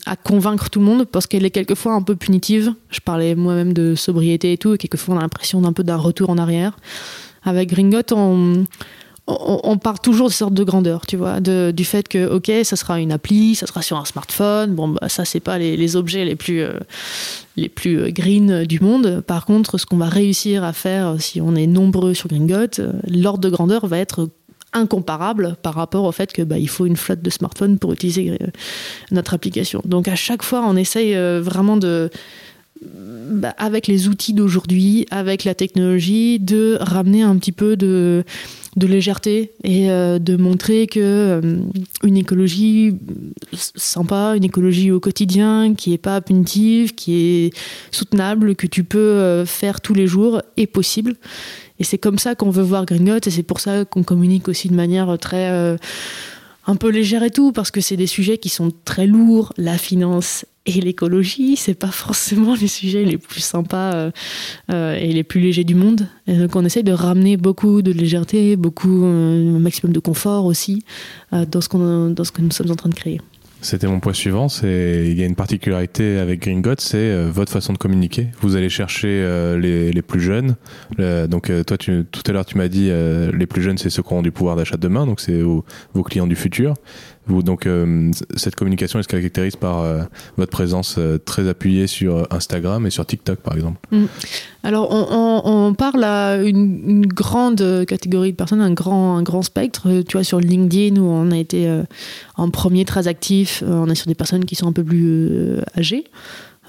B: à convaincre tout le monde parce qu'elle est quelquefois un peu punitive. Je parlais moi-même de sobriété et tout, et quelquefois on a l'impression d'un peu d'un retour en arrière. Avec Gringot, on, on, part toujours de sorte de grandeur, tu vois, du fait que, ok, ça sera une appli, ça sera sur un smartphone. Bon, bah, ça, c'est pas les, objets les plus, euh, les plus euh, green du monde. Par contre, ce qu'on va réussir à faire si on est nombreux sur Gringot, euh, l'ordre de grandeur va être incomparable par rapport au fait que bah, il faut une flotte de smartphones pour utiliser notre application. Donc à chaque fois, on essaye vraiment de bah, avec les outils d'aujourd'hui, avec la technologie, de ramener un petit peu de, légèreté et euh, de montrer que euh, une écologie sympa, une écologie au quotidien, qui est pas punitive, qui est soutenable, que tu peux euh, faire tous les jours, est possible. Et c'est comme ça qu'on veut voir Gringot et c'est pour ça qu'on communique aussi de manière très un peu légère et tout, parce que c'est des sujets qui sont très lourds, la finance et l'écologie, c'est pas forcément les sujets les plus sympas euh, euh, et les plus légers du monde. Et donc on essaye de ramener beaucoup de légèreté, beaucoup, un maximum de confort aussi dans, ce dans ce que nous sommes en train de créer.
C: C'était mon point suivant. C'est il y a une particularité avec Green God, c'est euh, votre façon de communiquer. Vous allez chercher euh, les, les, plus jeunes. donc euh, toi, tout à l'heure, tu m'as dit les plus jeunes, c'est ceux qui auront du pouvoir d'achat demain. Donc c'est vos, clients du futur. Donc cette communication, elle se caractérise par votre présence très appuyée sur Instagram et sur TikTok, par exemple? Mm.
B: Alors, on, parle à une, grande catégorie de personnes, un grand, un grand spectre. Tu vois, sur LinkedIn, où on a été en premier très actif, on est sur des personnes qui sont un peu plus âgées.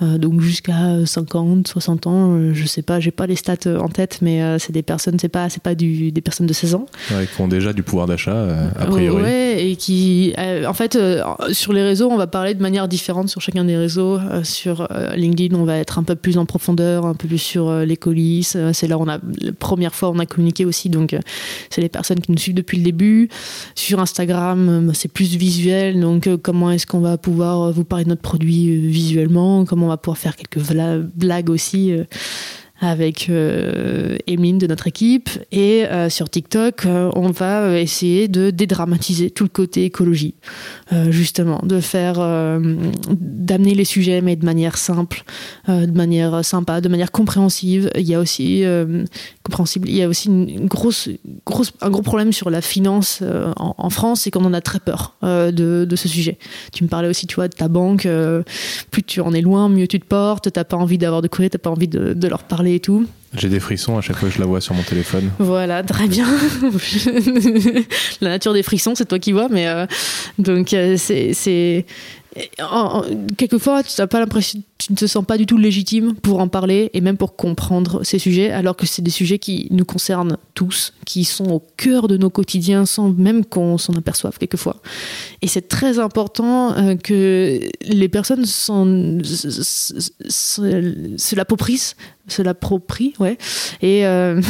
B: Euh, donc jusqu'à 50, 60 ans, euh, je sais pas, j'ai pas les stats euh, en tête, mais c'est des personnes, c'est pas, c'est pas du, des personnes de 16 ans.
C: Ouais, qui ont déjà du pouvoir d'achat, a priori.
B: Ouais, et qui, en fait, sur les réseaux, on va parler de manière différente sur chacun des réseaux. sur LinkedIn, on va être un peu plus en profondeur, un peu plus sur les coulisses. c'est là où on a, la première fois, on a communiqué aussi, donc c'est les personnes qui nous suivent depuis le début. Sur Instagram, c'est plus visuel, donc comment est-ce qu'on va pouvoir vous parler de notre produit visuellement, comment va pouvoir faire quelques blagues aussi euh, avec euh, de notre équipe. Et euh, sur TikTok, euh, on va essayer de dédramatiser tout le côté écologie, justement, de faire, d'amener les sujets, mais de manière simple, de manière sympa, de manière compréhensive. Il y a aussi compréhensible. Il y a aussi une grosse, grosse, un gros problème sur la finance en, France, c'est qu'on en a très peur de, ce sujet. Tu me parlais aussi, tu vois, de ta banque. plus tu en es loin, mieux tu te portes. T'as pas envie d'avoir de courrier, t'as pas envie de leur parler et tout.
C: J'ai des frissons à chaque fois que je la vois sur mon téléphone.
B: Voilà, très bien. la nature des frissons, c'est toi qui vois, mais euh, donc euh, c'est quelquefois, tu n'as pas l'impression, tu ne te sens pas du tout légitime pour en parler et même pour comprendre ces sujets, alors que c'est des sujets qui nous concernent tous, qui sont au cœur de nos quotidiens sans même qu'on s'en aperçoive quelquefois. Et c'est très important euh, que les personnes se l'approprient, se l'approprient, ouais, et euh,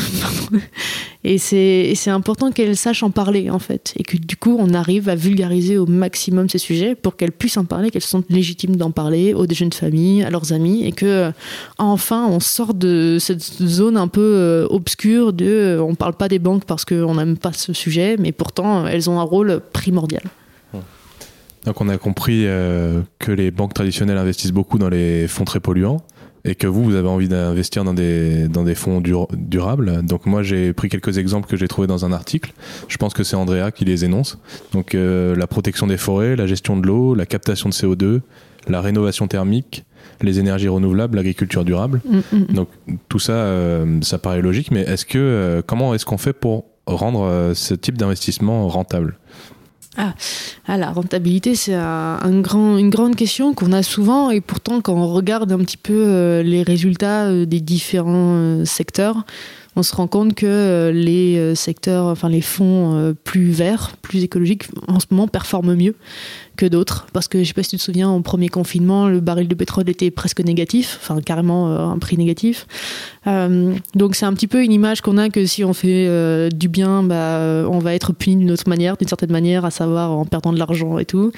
B: et c'est important qu'elles sachent en parler en fait, et que du coup on arrive à vulgariser au maximum ces sujets pour qu'elles puissent en parler, qu'elles se sentent légitimes d'en parler aux jeunes familles, à leurs amis, et que euh, enfin on sort de cette zone un peu euh, obscure de on parle pas des banques parce qu'on n'aime pas ce sujet, mais pourtant elles ont un rôle primordial.
C: Donc on a compris que les banques traditionnelles investissent beaucoup dans les fonds très polluants et que vous, vous avez envie d'investir dans des, dans des fonds durables. Donc moi, j'ai pris quelques exemples que j'ai trouvés dans un article. Je pense que c'est Andrea qui les énonce. Donc euh, la protection des forêts, la gestion de l'eau, la captation de CO2, la rénovation thermique, les énergies renouvelables, l'agriculture durable. Mm, mm, mm. Donc tout ça, euh, ça paraît logique, mais est-ce que euh, comment est-ce qu'on fait pour rendre ce type d'investissement rentable?
B: Ah, ah, la rentabilité, c'est une grande question qu'on a souvent et pourtant quand on regarde un petit peu euh, les résultats euh, des différents euh, secteurs, on se rend compte que les secteurs, enfin les fonds plus verts, plus écologiques, en ce moment performent mieux que d'autres. Parce que je sais pas si tu te souviens, au premier confinement, le baril de pétrole était presque négatif, enfin carrément euh, un prix négatif. Euh, donc c'est un petit peu une image qu'on a que si on fait euh, du bien, bah, on va être puni d'une autre manière, d'une certaine manière, à savoir en perdant de l'argent et tout.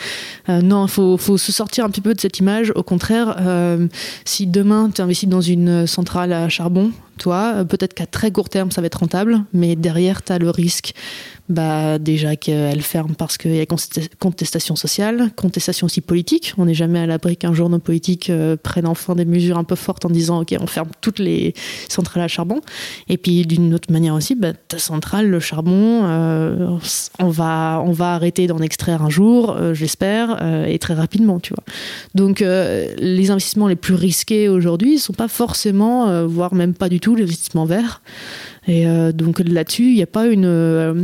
B: non, il faut, faut, se sortir un petit peu de cette image. Au contraire, si demain tu investis dans une centrale à charbon, toi, peut-être qu'à très court terme, ça va être rentable, mais derrière, tu as le risque bah, déjà qu'elle ferme parce qu'il y a contestation sociale, contestation aussi politique. On n'est jamais à l'abri qu'un jour nos politiques euh, prennent enfin des mesures un peu fortes en disant ok on ferme toutes les centrales à charbon. Et puis d'une autre manière aussi, bah, ta centrale, le charbon, euh, on va on va arrêter d'en extraire un jour, euh, j'espère, et très rapidement, tu vois. Donc les investissements les plus risqués aujourd'hui sont pas forcément, voire même pas du tout, les investissements verts. Et euh, donc là-dessus, il n'y a pas une. Euh,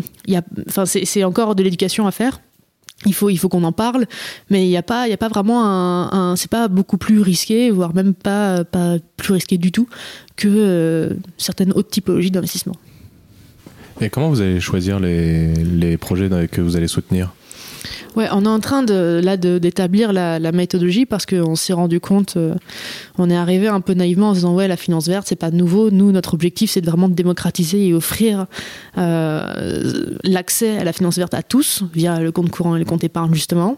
B: enfin, c'est encore de l'éducation à faire. Il faut, il faut qu'on en parle, mais il n'y a pas, il a pas vraiment un, c'est pas beaucoup plus risqué, voire même pas, pas plus risqué du tout que euh, certaines autres typologies d'investissement.
C: Et comment vous allez choisir les projets que vous allez soutenir?
B: Ouais, on est en train de, là d'établir la, méthodologie parce qu'on s'est rendu compte, euh, on est arrivé un peu naïvement en se disant ouais la finance verte c'est pas nouveau, nous notre objectif c'est vraiment de démocratiser et offrir euh, l'accès à la finance verte à tous via le compte courant et le compte épargne justement.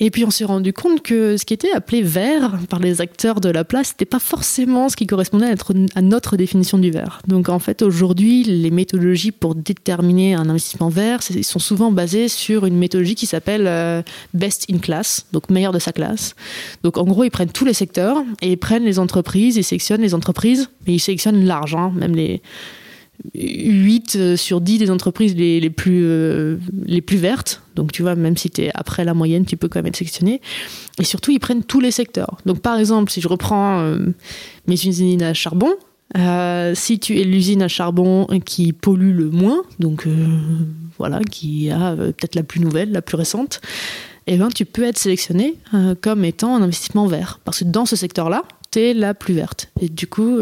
B: Et puis on s'est rendu compte que ce qui était appelé vert par les acteurs de la place, n'était pas forcément ce qui correspondait à notre, définition du vert. Donc en fait aujourd'hui, les méthodologies pour déterminer un investissement vert sont souvent basées sur une méthodologie qui s'appelle euh, best in class, donc meilleur de sa classe. Donc en gros, ils prennent tous les secteurs et ils prennent les entreprises, ils sélectionnent les entreprises, mais ils sélectionnent large, hein, même les 8 euh, sur 10 des entreprises les, les plus, euh, les plus vertes. Donc, tu vois, même si tu es après la moyenne, tu peux quand même être sélectionné. Et surtout, ils prennent tous les secteurs. Donc, par exemple, si je reprends euh, mes usines à charbon, si tu es l'usine à charbon qui pollue le moins, donc voilà, qui a peut-être la plus nouvelle, la plus récente, eh ben, tu peux être sélectionné comme étant un investissement vert. Parce que dans ce secteur-là, la plus verte. Et du coup,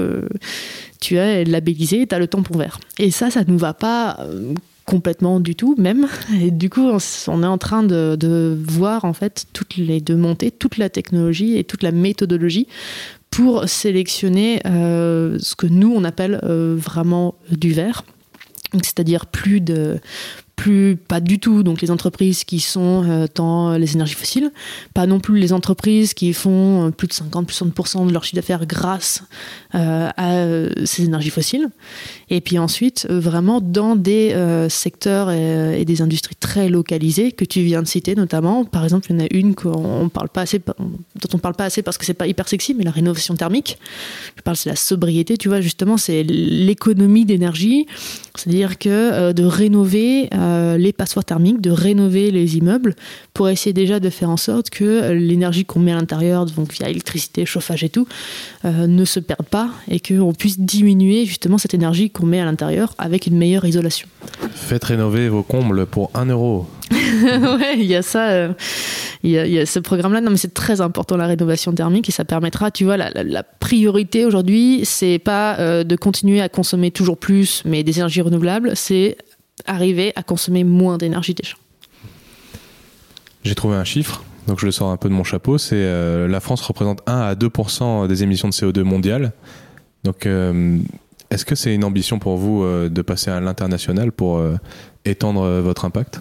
B: tu es labellisé, tu as le tampon vert. Et ça, ça ne nous va pas euh, complètement du tout même et du coup on, est en train de, voir en fait toutes les de monter toute la technologie et toute la méthodologie pour sélectionner euh, ce que nous on appelle euh, vraiment du vert c'est-à-dire plus de plus pas du tout donc les entreprises qui sont euh, dans les énergies fossiles, pas non plus les entreprises qui font euh, plus de 50 plus de leur chiffre d'affaires grâce euh, à ces énergies fossiles. Et puis ensuite vraiment dans des secteurs et, des industries très localisées que tu viens de citer notamment. Par exemple, il y en a une qu'on parle pas assez, dont on parle pas assez parce que c'est pas hyper sexy, mais la rénovation thermique. Je parle c'est la sobriété, tu vois justement c'est l'économie d'énergie, c'est-à-dire que de rénover euh, les passoires thermiques, de rénover les immeubles pour essayer déjà de faire en sorte que l'énergie qu'on met à l'intérieur, donc via électricité, chauffage et tout, euh, ne se perde pas et qu'on puisse diminuer justement cette énergie qu'on met à l'intérieur avec une meilleure isolation.
C: Faites rénover vos combles pour 1 euro.
B: ouais, il y a ça. Euh, il y, a, ce programme-là. Non, mais c'est très important la rénovation thermique et ça permettra, tu vois, la, priorité aujourd'hui, c'est pas de continuer à consommer toujours plus, mais des énergies renouvelables, c'est arriver à consommer moins d'énergie déjà.
C: J'ai trouvé un chiffre, donc je le sors un peu de mon chapeau, c'est euh, la France représente 1 à 2% des émissions de CO2 mondiales. Donc euh, est-ce que c'est une ambition pour vous euh, de passer à l'international pour étendre votre impact?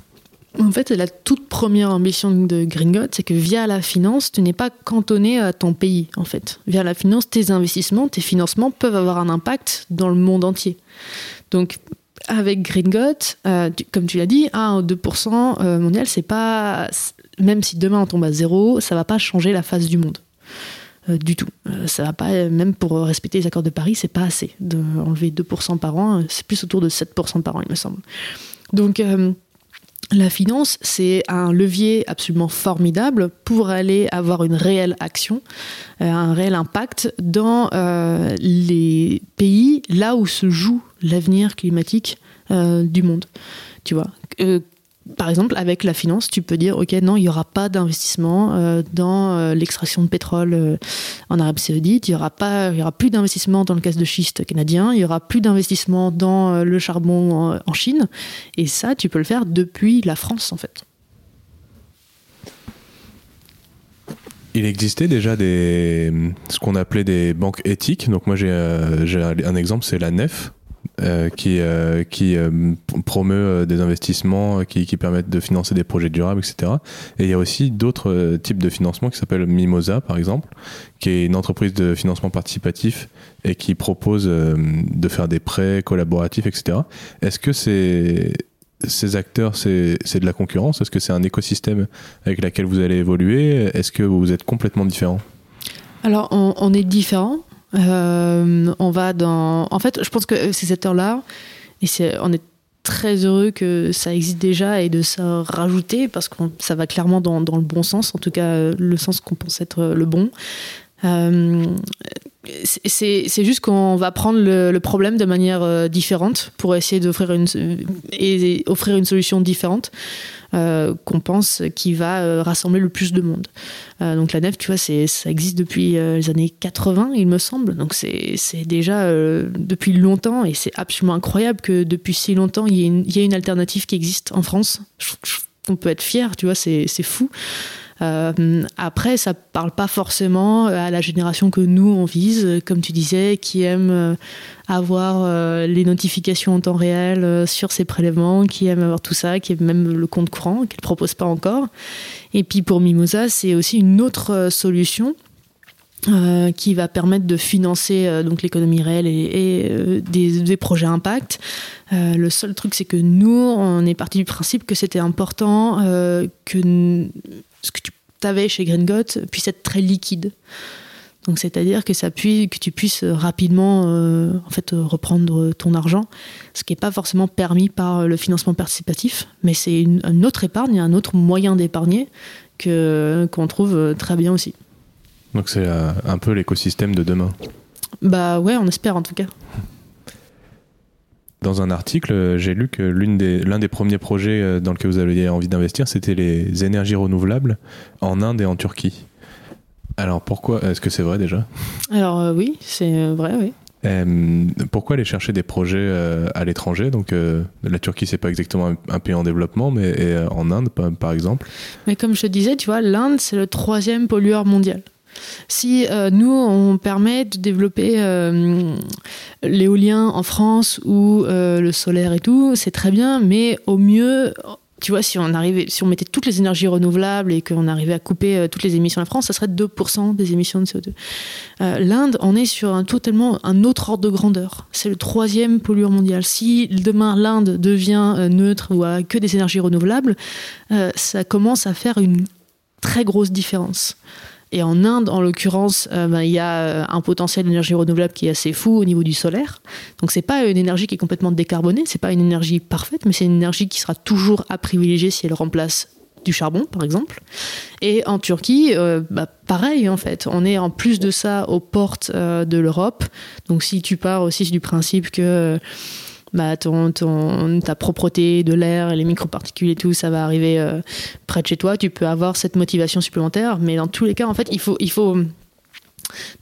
B: En fait, la toute première ambition de Green c'est que via la finance, tu n'es pas cantonné à ton pays, en fait. Via la finance, tes investissements, tes financements peuvent avoir un impact dans le monde entier. Donc, avec euh, comme tu l'as dit, 1 ou 2% euh, mondial, c'est pas. Même si demain on tombe à zéro, ça va pas changer la face du monde. Euh, du tout. ça va pas, même pour respecter les accords de Paris, c'est pas assez. D'enlever 2% par an, c'est plus autour de 7% par an, il me semble. Donc, la finance, c'est un levier absolument formidable pour aller avoir une réelle action, un réel impact dans les pays là où se joue l'avenir climatique euh, du monde. Tu vois euh, par exemple, avec la finance, tu peux dire, OK, non, il n'y aura pas d'investissement euh, dans l'extraction de pétrole en Arabie Saoudite, il n'y aura, pas, il y aura plus d'investissement dans le gaz de schiste canadien, il n'y aura plus d'investissement dans le charbon en, Chine. Et ça, tu peux le faire depuis la France, en fait.
C: Il existait déjà des, ce qu'on appelait des banques éthiques. Donc moi j'ai un exemple, c'est la NEF, euh, qui, euh, euh, promeut des investissements qui, permettent de financer des projets durables, etc. Et il y a aussi d'autres types de financement qui s'appellent Mimosa, par exemple, qui est une entreprise de financement participatif et qui propose de faire des prêts collaboratifs, etc. Est-ce que ces acteurs, c'est de la concurrence? Est-ce que c'est un écosystème avec lequel vous allez évoluer? Est-ce que vous êtes complètement différent?
B: Alors, on est différent. Euh, on va dans. En fait, je pense que ces secteurs-là, et on est très heureux que ça existe déjà et de ça rajouter parce que ça va clairement dans, le bon sens, en tout cas le sens qu'on pense être le bon. Euh, c'est juste qu'on va prendre le, problème de manière euh, différente pour essayer d'offrir une, et offrir une solution différente. Euh, qu'on pense qui va euh, rassembler le plus de monde. Donc la nef, tu vois, ça existe depuis les années 80, il me semble. Donc c'est déjà depuis longtemps et c'est absolument incroyable que depuis si longtemps, il y, ait une, alternative qui existe en France. on peut être fier, tu vois, c'est fou. Euh, après, ça parle pas forcément à la génération que nous on vise, comme tu disais, qui aime euh, avoir euh, les notifications en temps réel sur ses prélèvements, qui aime avoir tout ça, qui aime même le compte courant, qu'elle propose pas encore. Et puis pour Mimosa, c'est aussi une autre solution. qui va permettre de financer donc l'économie réelle et, des, des, projets impact. le seul truc, c'est que nous, on est parti du principe que c'était important que ce que tu avais chez Green puisse être très liquide. Donc c'est-à-dire que ça puisse, que tu puisses rapidement euh, en fait reprendre ton argent, ce qui n'est pas forcément permis par le financement participatif, mais c'est une, autre épargne, un autre moyen d'épargner que qu'on trouve très bien aussi.
C: Donc c'est euh, un peu l'écosystème de demain.
B: Bah ouais, on espère en tout cas.
C: Dans un article, j'ai lu que l'un des, des premiers projets euh, dans lequel vous aviez envie d'investir, c'était les énergies renouvelables en Inde et en Turquie. Alors pourquoi Est-ce que c'est vrai déjà?
B: Alors euh, oui, c'est euh, vrai, oui.
C: pourquoi aller chercher des projets à l'étranger? Donc la Turquie, c'est pas exactement un, pays en développement, mais en Inde, par exemple.
B: Mais comme je te disais, tu vois, l'Inde, c'est le troisième pollueur mondial. Si euh, nous, on permet de développer euh, l'éolien en France ou euh, le solaire et tout, c'est très bien, mais au mieux, tu vois, si on arrivait, si on mettait toutes les énergies renouvelables et qu'on arrivait à couper toutes les émissions en France, ça serait 2% des émissions de CO2. L'Inde, on est sur un totalement un autre ordre de grandeur. C'est le troisième pollueur mondial. Si demain l'Inde devient neutre ou a que des énergies renouvelables, ça commence à faire une très grosse différence. Et en Inde, en l'occurrence, euh, ben, il y a euh, un potentiel d'énergie renouvelable qui est assez fou au niveau du solaire. Donc c'est pas une énergie qui est complètement décarbonée, c'est pas une énergie parfaite, mais c'est une énergie qui sera toujours à privilégier si elle remplace du charbon, par exemple. Et en Turquie, euh, bah, pareil, en fait. On est en plus de ça aux portes de l'Europe. Donc si tu pars aussi du principe que bah, ton, ta propreté de l'air, les microparticules et tout, ça va arriver euh, près de chez toi. Tu peux avoir cette motivation supplémentaire, mais dans tous les cas, en fait, il faut, il faut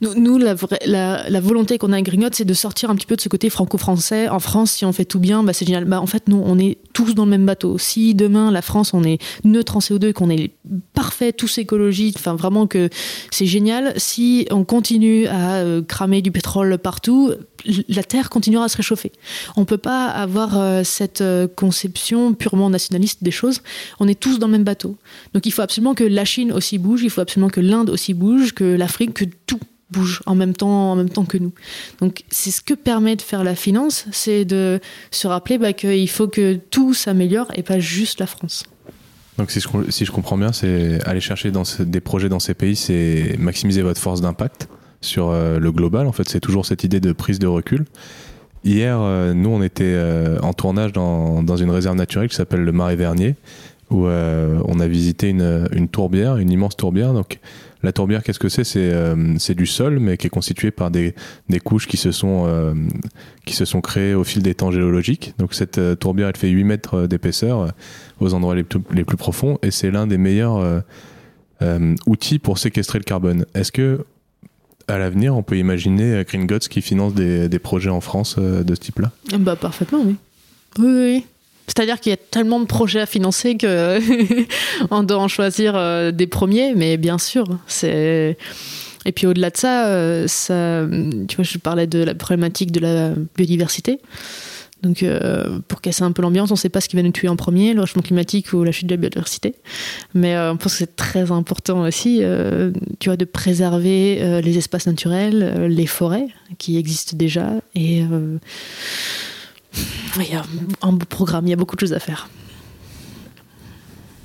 B: nous, la, volonté qu'on a à Grignotte, c'est de sortir un petit peu de ce côté franco-français. En France, si on fait tout bien, bah, c'est génial. Bah, en fait, nous, on est tous dans le même bateau. Si demain, la France, on est neutre en CO2, qu'on est parfait, tous écologistes, enfin vraiment que c'est génial. Si on continue à euh, cramer du pétrole partout, la Terre continuera à se réchauffer. On ne peut pas avoir euh, cette euh, conception purement nationaliste des choses. On est tous dans le même bateau. Donc il faut absolument que la Chine aussi bouge, il faut absolument que l'Inde aussi bouge, que l'Afrique, que tout bouge en même temps, en même temps que nous. Donc c'est ce que permet de faire la finance, c'est de se rappeler bah, qu'il faut que tout s'améliore et pas juste la France.
C: Donc si je, si je comprends bien, c'est aller chercher dans des projets dans ces pays, c'est maximiser votre force d'impact sur euh, le global. En fait, c'est toujours cette idée de prise de recul. Hier, euh, nous, on était euh, en tournage dans, dans, une réserve naturelle qui s'appelle le Marais Vernier, où on a visité une, une tourbière, une immense tourbière. Donc la tourbière, qu'est-ce que c'est? Euh, c'est, du sol, mais qui est constitué par des, couches qui se, sont, euh, qui se sont créées au fil des temps géologiques. Donc cette euh, tourbière, elle fait 8 mètres d'épaisseur aux endroits les plus, les plus profonds, et c'est l'un des meilleurs outils pour séquestrer le carbone. Est-ce que à l'avenir, on peut imaginer Green Gods qui finance des, des projets en France de ce type-là?
B: Bah parfaitement, oui. Oui, oui. C'est-à-dire qu'il y a tellement de projets à financer que on doit en choisir euh, des premiers, mais bien sûr. Et puis au-delà de ça, euh, ça, tu vois, je parlais de la problématique de la biodiversité. Donc, euh, pour casser un peu l'ambiance, on ne sait pas ce qui va nous tuer en premier, le réchauffement climatique ou la chute de la biodiversité. Mais on pense que c'est très important aussi, tu vois, de préserver les espaces naturels, les forêts qui existent déjà, et il y a un beau programme, il y a beaucoup de choses à faire.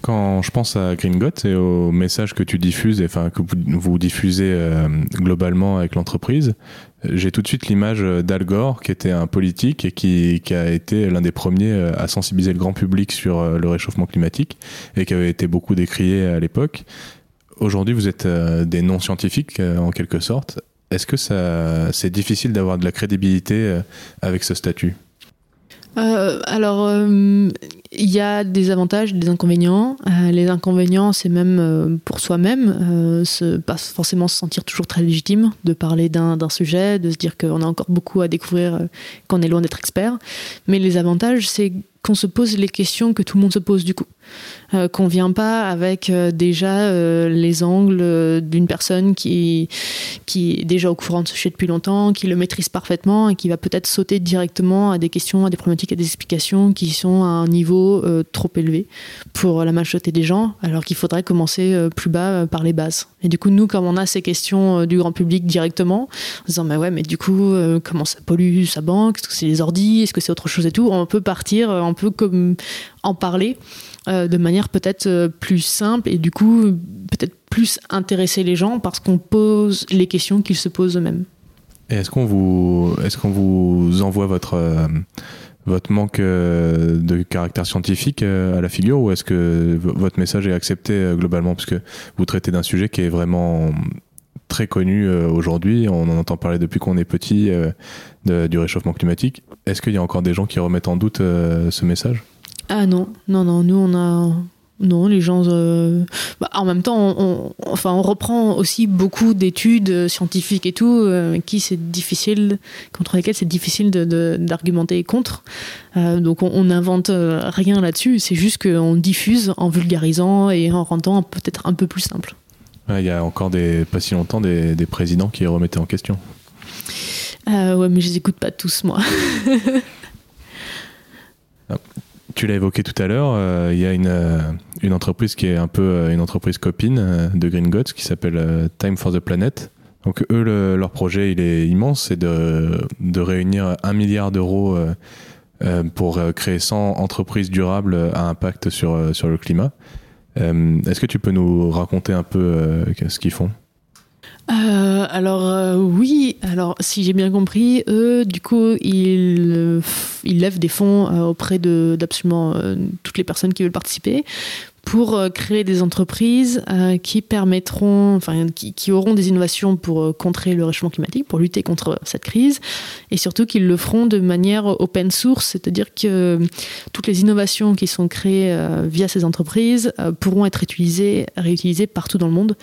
C: Quand je pense à Green Got et au message que tu diffuses, enfin que vous, diffusez euh, globalement avec l'entreprise, j'ai tout de suite l'image d'Al Gore, qui était un politique et qui, a été l'un des premiers euh, à sensibiliser le grand public sur euh, le réchauffement climatique et qui avait été beaucoup décrié à l'époque. Aujourd'hui, vous êtes des non-scientifiques en quelque sorte. Est-ce que c'est difficile d'avoir de la crédibilité avec ce statut?
B: Euh, alors, euh, il y a des avantages, des inconvénients. Euh, les inconvénients, c'est même pour soi-même, pas forcément se sentir toujours très légitime de parler d'un sujet, de se dire qu'on a encore beaucoup à découvrir, qu'on est loin d'être expert. Mais les avantages, c'est qu'on se pose les questions que tout le monde se pose du coup. Euh, qu'on vient pas avec euh, déjà euh, les angles d'une personne qui, qui est déjà au courant de ce sujet depuis longtemps, qui le maîtrise parfaitement et qui va peut-être sauter directement à des questions, à des problématiques, à des explications qui sont à un niveau trop élevé pour la majorité des gens, alors qu'il faudrait commencer plus bas par les bases. Et du coup, nous, comme on a ces questions du grand public directement, en disant, mais ouais, mais du coup, comment ça pollue sa banque? Est-ce que c'est les ordis Est-ce que c'est autre chose et tout? On peut partir, on peut comme en parler euh, de manière peut-être euh, plus simple et du coup peut-être plus intéresser les gens parce qu'on pose les questions qu'ils se posent eux-mêmes.
C: est-ce qu'on vous, est-ce qu'on vous envoie votre euh, votre manque de caractère scientifique à la figure ou est-ce que votre message est accepté globalement? Parce que vous traitez d'un sujet qui est vraiment très connu aujourd'hui, on en entend parler depuis qu'on est petit du réchauffement climatique. Est-ce qu'il y a encore des gens qui remettent en doute ce message?
B: Ah non, non, non, nous on a. Non, les gens. Euh, bah, en même temps, on, enfin, on reprend aussi beaucoup d'études scientifiques et tout, euh, qui c'est difficile, contre lesquelles c'est difficile d'argumenter contre. Euh, donc on n'invente rien là-dessus, c'est juste qu'on diffuse en vulgarisant et en rendant peut-être un peu plus simple.
C: Il y a encore des, pas si longtemps des, des présidents qui remettaient en question.
B: ouais, mais je les écoute pas tous, moi.
C: Ah tu l'as évoqué tout à l'heure, euh, il y a une, euh, une, entreprise qui est un peu euh, une entreprise copine de Green Gods qui s'appelle Time for the Planet. Donc eux, leur projet, il est immense, c'est de, de, réunir un milliard d'euros pour créer 100 entreprises durables à impact sur, sur le climat. Est-ce que tu peux nous raconter un peu ce qu'ils font?
B: Euh, alors euh, oui, alors si j'ai bien compris, eux, du coup, ils, euh, ils lèvent des fonds auprès de d'absolument toutes les personnes qui veulent participer pour créer des entreprises qui permettront, enfin, qui, auront des innovations pour contrer le réchauffement climatique, pour lutter contre cette crise, et surtout qu'ils le feront de manière open source, c'est-à-dire que toutes les innovations qui sont créées via ces entreprises pourront être utilisées, réutilisées partout dans le monde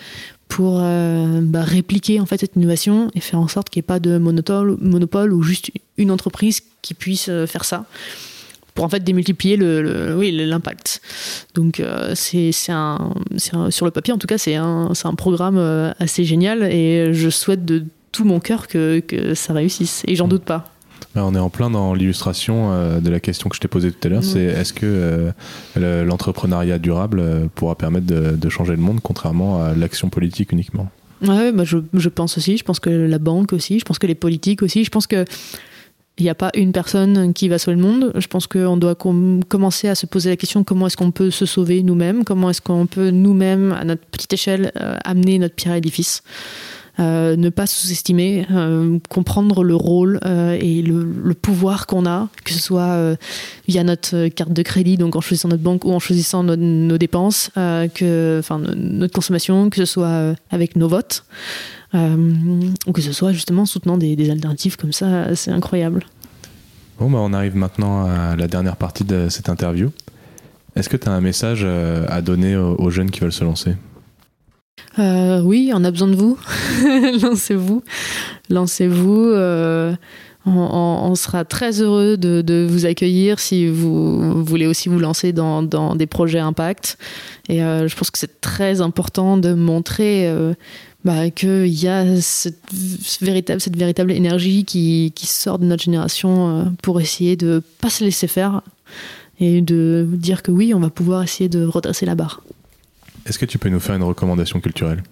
B: pour euh, bah, répliquer en fait cette innovation et faire en sorte qu'il n'y ait pas de monopole, ou juste une entreprise qui puisse euh, faire ça pour en fait démultiplier le, oui l'impact. Donc euh, c'est un, sur le papier en tout cas c'est un, un programme assez génial et je souhaite de tout mon cœur que, que ça réussisse. Et j'en doute pas.
C: On est en plein dans l'illustration euh, de la question que je t'ai posée tout à l'heure, c'est est-ce que euh, l'entrepreneuriat durable euh, pourra permettre de, changer le monde contrairement à l'action politique uniquement?
B: Ouais, bah je, je, pense aussi, je pense que la banque aussi, je pense que les politiques aussi, je pense que il n'y a pas une personne qui va sauver le monde. Je pense qu'on doit commencer à se poser la question comment est-ce qu'on peut se sauver nous-mêmes, comment est-ce qu'on peut nous-mêmes, à notre petite échelle, amener notre pierre à l'édifice. Euh, ne pas sous-estimer, euh, comprendre le rôle euh, et le, pouvoir qu'on a, que ce soit via notre carte de crédit, donc en choisissant notre banque ou en choisissant nos, dépenses, enfin notre consommation, que ce soit avec nos votes, ou que ce soit justement en soutenant des, alternatives comme ça, c'est incroyable.
C: Bon, bah on arrive maintenant à la dernière partie de cette interview. Est-ce que tu as un message à donner aux jeunes qui veulent se lancer?
B: Euh, oui, on a besoin de vous. Lancez-vous. Lancez-vous. Euh, on, sera très heureux de, vous accueillir si vous, voulez aussi vous lancer dans, des projets impact. Et euh, je pense que c'est très important de montrer bah, qu'il y a cette, véritable, cette véritable énergie qui, qui, sort de notre génération pour essayer de pas se laisser faire et de dire que oui, on va pouvoir essayer de redresser la barre.
C: Est-ce que tu peux nous faire une recommandation culturelle?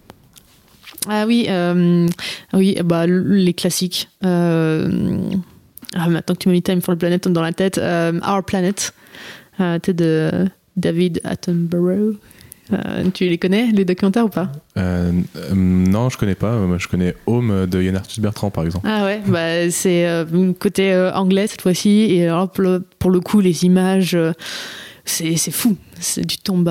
B: Ah oui, euh, oui bah, les classiques. Euh, ah, maintenant que tu m'as mis Time for the Planet dans la tête, euh, Our Planet, de David Attenborough. Tu les connais, les documentaires ou pas
C: Non, je connais pas. je connais Home de Yann Arthus Bertrand, par exemple.
B: Ah ouais, bah, c'est côté anglais cette fois-ci. Et alors, pour le, pour le coup, les images c'est fou. Tu tombes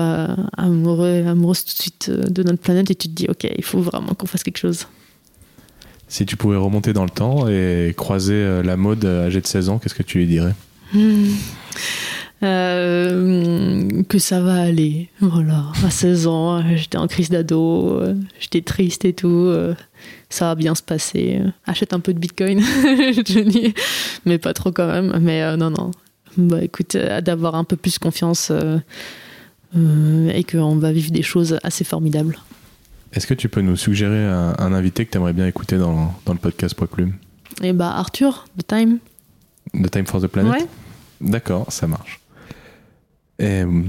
B: amoureux, amoureuse tout de suite euh, de notre planète et tu te dis, ok, il faut vraiment qu'on fasse quelque chose.
C: Si tu pouvais remonter dans le temps et croiser euh, la mode âgée de 16 ans, qu'est-ce que tu lui dirais?
B: Euh, que ça va aller. Voilà, à 16 ans, j'étais en crise d'ado, j'étais triste et tout. ça va bien se passer. Achète un peu de bitcoin, je dis, mais pas trop quand même. Mais non, non, bah écoute, euh, d'avoir un peu plus confiance euh, euh, et qu'on va vivre des choses assez formidables.
C: Est-ce que tu peux nous suggérer un, un invité que tu aimerais bien écouter dans, dans le podcast Poids Plume?
B: Et bah Arthur, The Time.
C: The Time for the Planet
B: Ouais.
C: D'accord, ça marche. Et euh,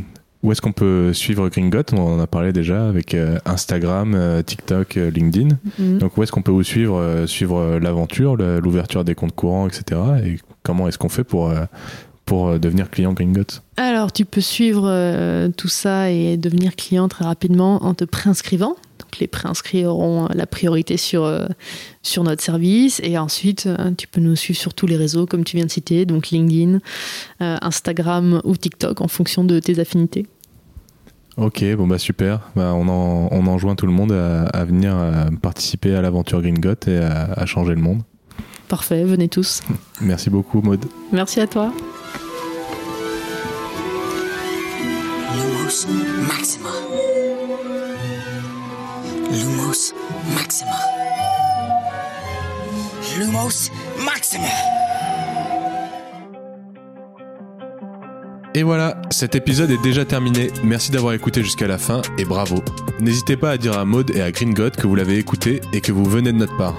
C: où est-ce qu'on peut suivre Gringot? On en a parlé déjà avec euh, Instagram, euh, TikTok, LinkedIn.
B: Mhm.
C: Donc où est-ce qu'on peut vous suivre, suivre l'aventure, l'ouverture des comptes courants, etc. Et comment est-ce qu'on fait pour, pour devenir client Gringot?
B: Alors, tu peux suivre tout ça et devenir client très rapidement en te préinscrivant. Donc, les préinscrits auront la priorité sur, euh, sur notre service. Et ensuite, euh, tu peux nous suivre sur tous les réseaux, comme tu viens de citer, donc LinkedIn, euh, Instagram ou TikTok, en fonction de tes affinités.
C: Ok, bon bah super. Bah, on, en, on enjoint tout le monde à, à venir euh, participer à l'aventure Gringot et à, à changer le monde.
B: Parfait, venez tous.
C: Merci beaucoup Maud.
B: Merci à toi.
D: Maxima. Lumos Maxima. Lumos Maxima.
C: Et voilà, cet épisode est déjà terminé. Merci d'avoir écouté jusqu'à la fin et bravo. N'hésitez pas à dire à Maud et à Gringot que vous l'avez écouté et que vous venez de notre part.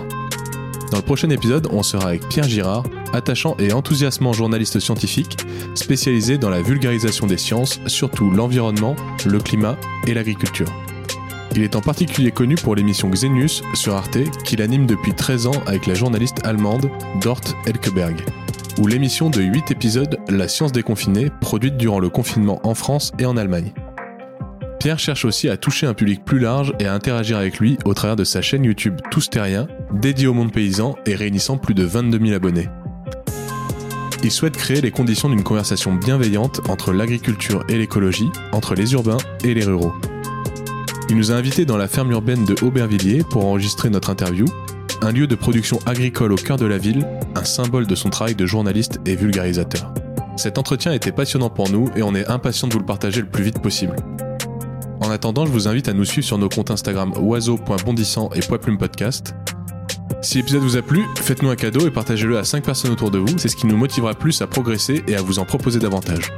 C: Dans le prochain épisode, on sera avec Pierre Girard, attachant et enthousiasmant journaliste scientifique, spécialisé dans la vulgarisation des sciences, surtout l'environnement, le climat et l'agriculture. Il est en particulier connu pour l'émission Xenius sur Arte, qu'il anime depuis 13 ans avec la journaliste allemande Dort Elkeberg ou l'émission de 8 épisodes La science déconfinée, produite durant le confinement en France et en Allemagne. Pierre cherche aussi à toucher un public plus large et à interagir avec lui au travers de sa chaîne YouTube Tous Terriens, dédiée au monde paysan et réunissant plus de 22 000 abonnés. Il souhaite créer les conditions d'une conversation bienveillante entre l'agriculture et l'écologie, entre les urbains et les ruraux. Il nous a invités dans la ferme urbaine de Aubervilliers pour enregistrer notre interview, un lieu de production agricole au cœur de la ville, un symbole de son travail de journaliste et vulgarisateur. Cet entretien était passionnant pour nous et on est impatient de vous le partager le plus vite possible. En attendant, je vous invite à nous suivre sur nos comptes Instagram oiseau.bondissant et poids-plume podcast. Si l'épisode vous a plu, faites-nous un cadeau et partagez-le à 5 personnes autour de vous, c'est ce qui nous motivera plus à progresser et à vous en proposer davantage.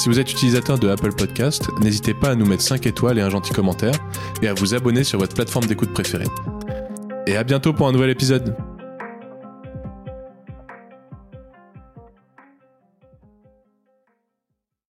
C: Si vous êtes utilisateur de Apple Podcast, n'hésitez pas à nous mettre 5 étoiles et un gentil commentaire et à vous abonner sur votre plateforme d'écoute préférée. Et à bientôt pour un nouvel épisode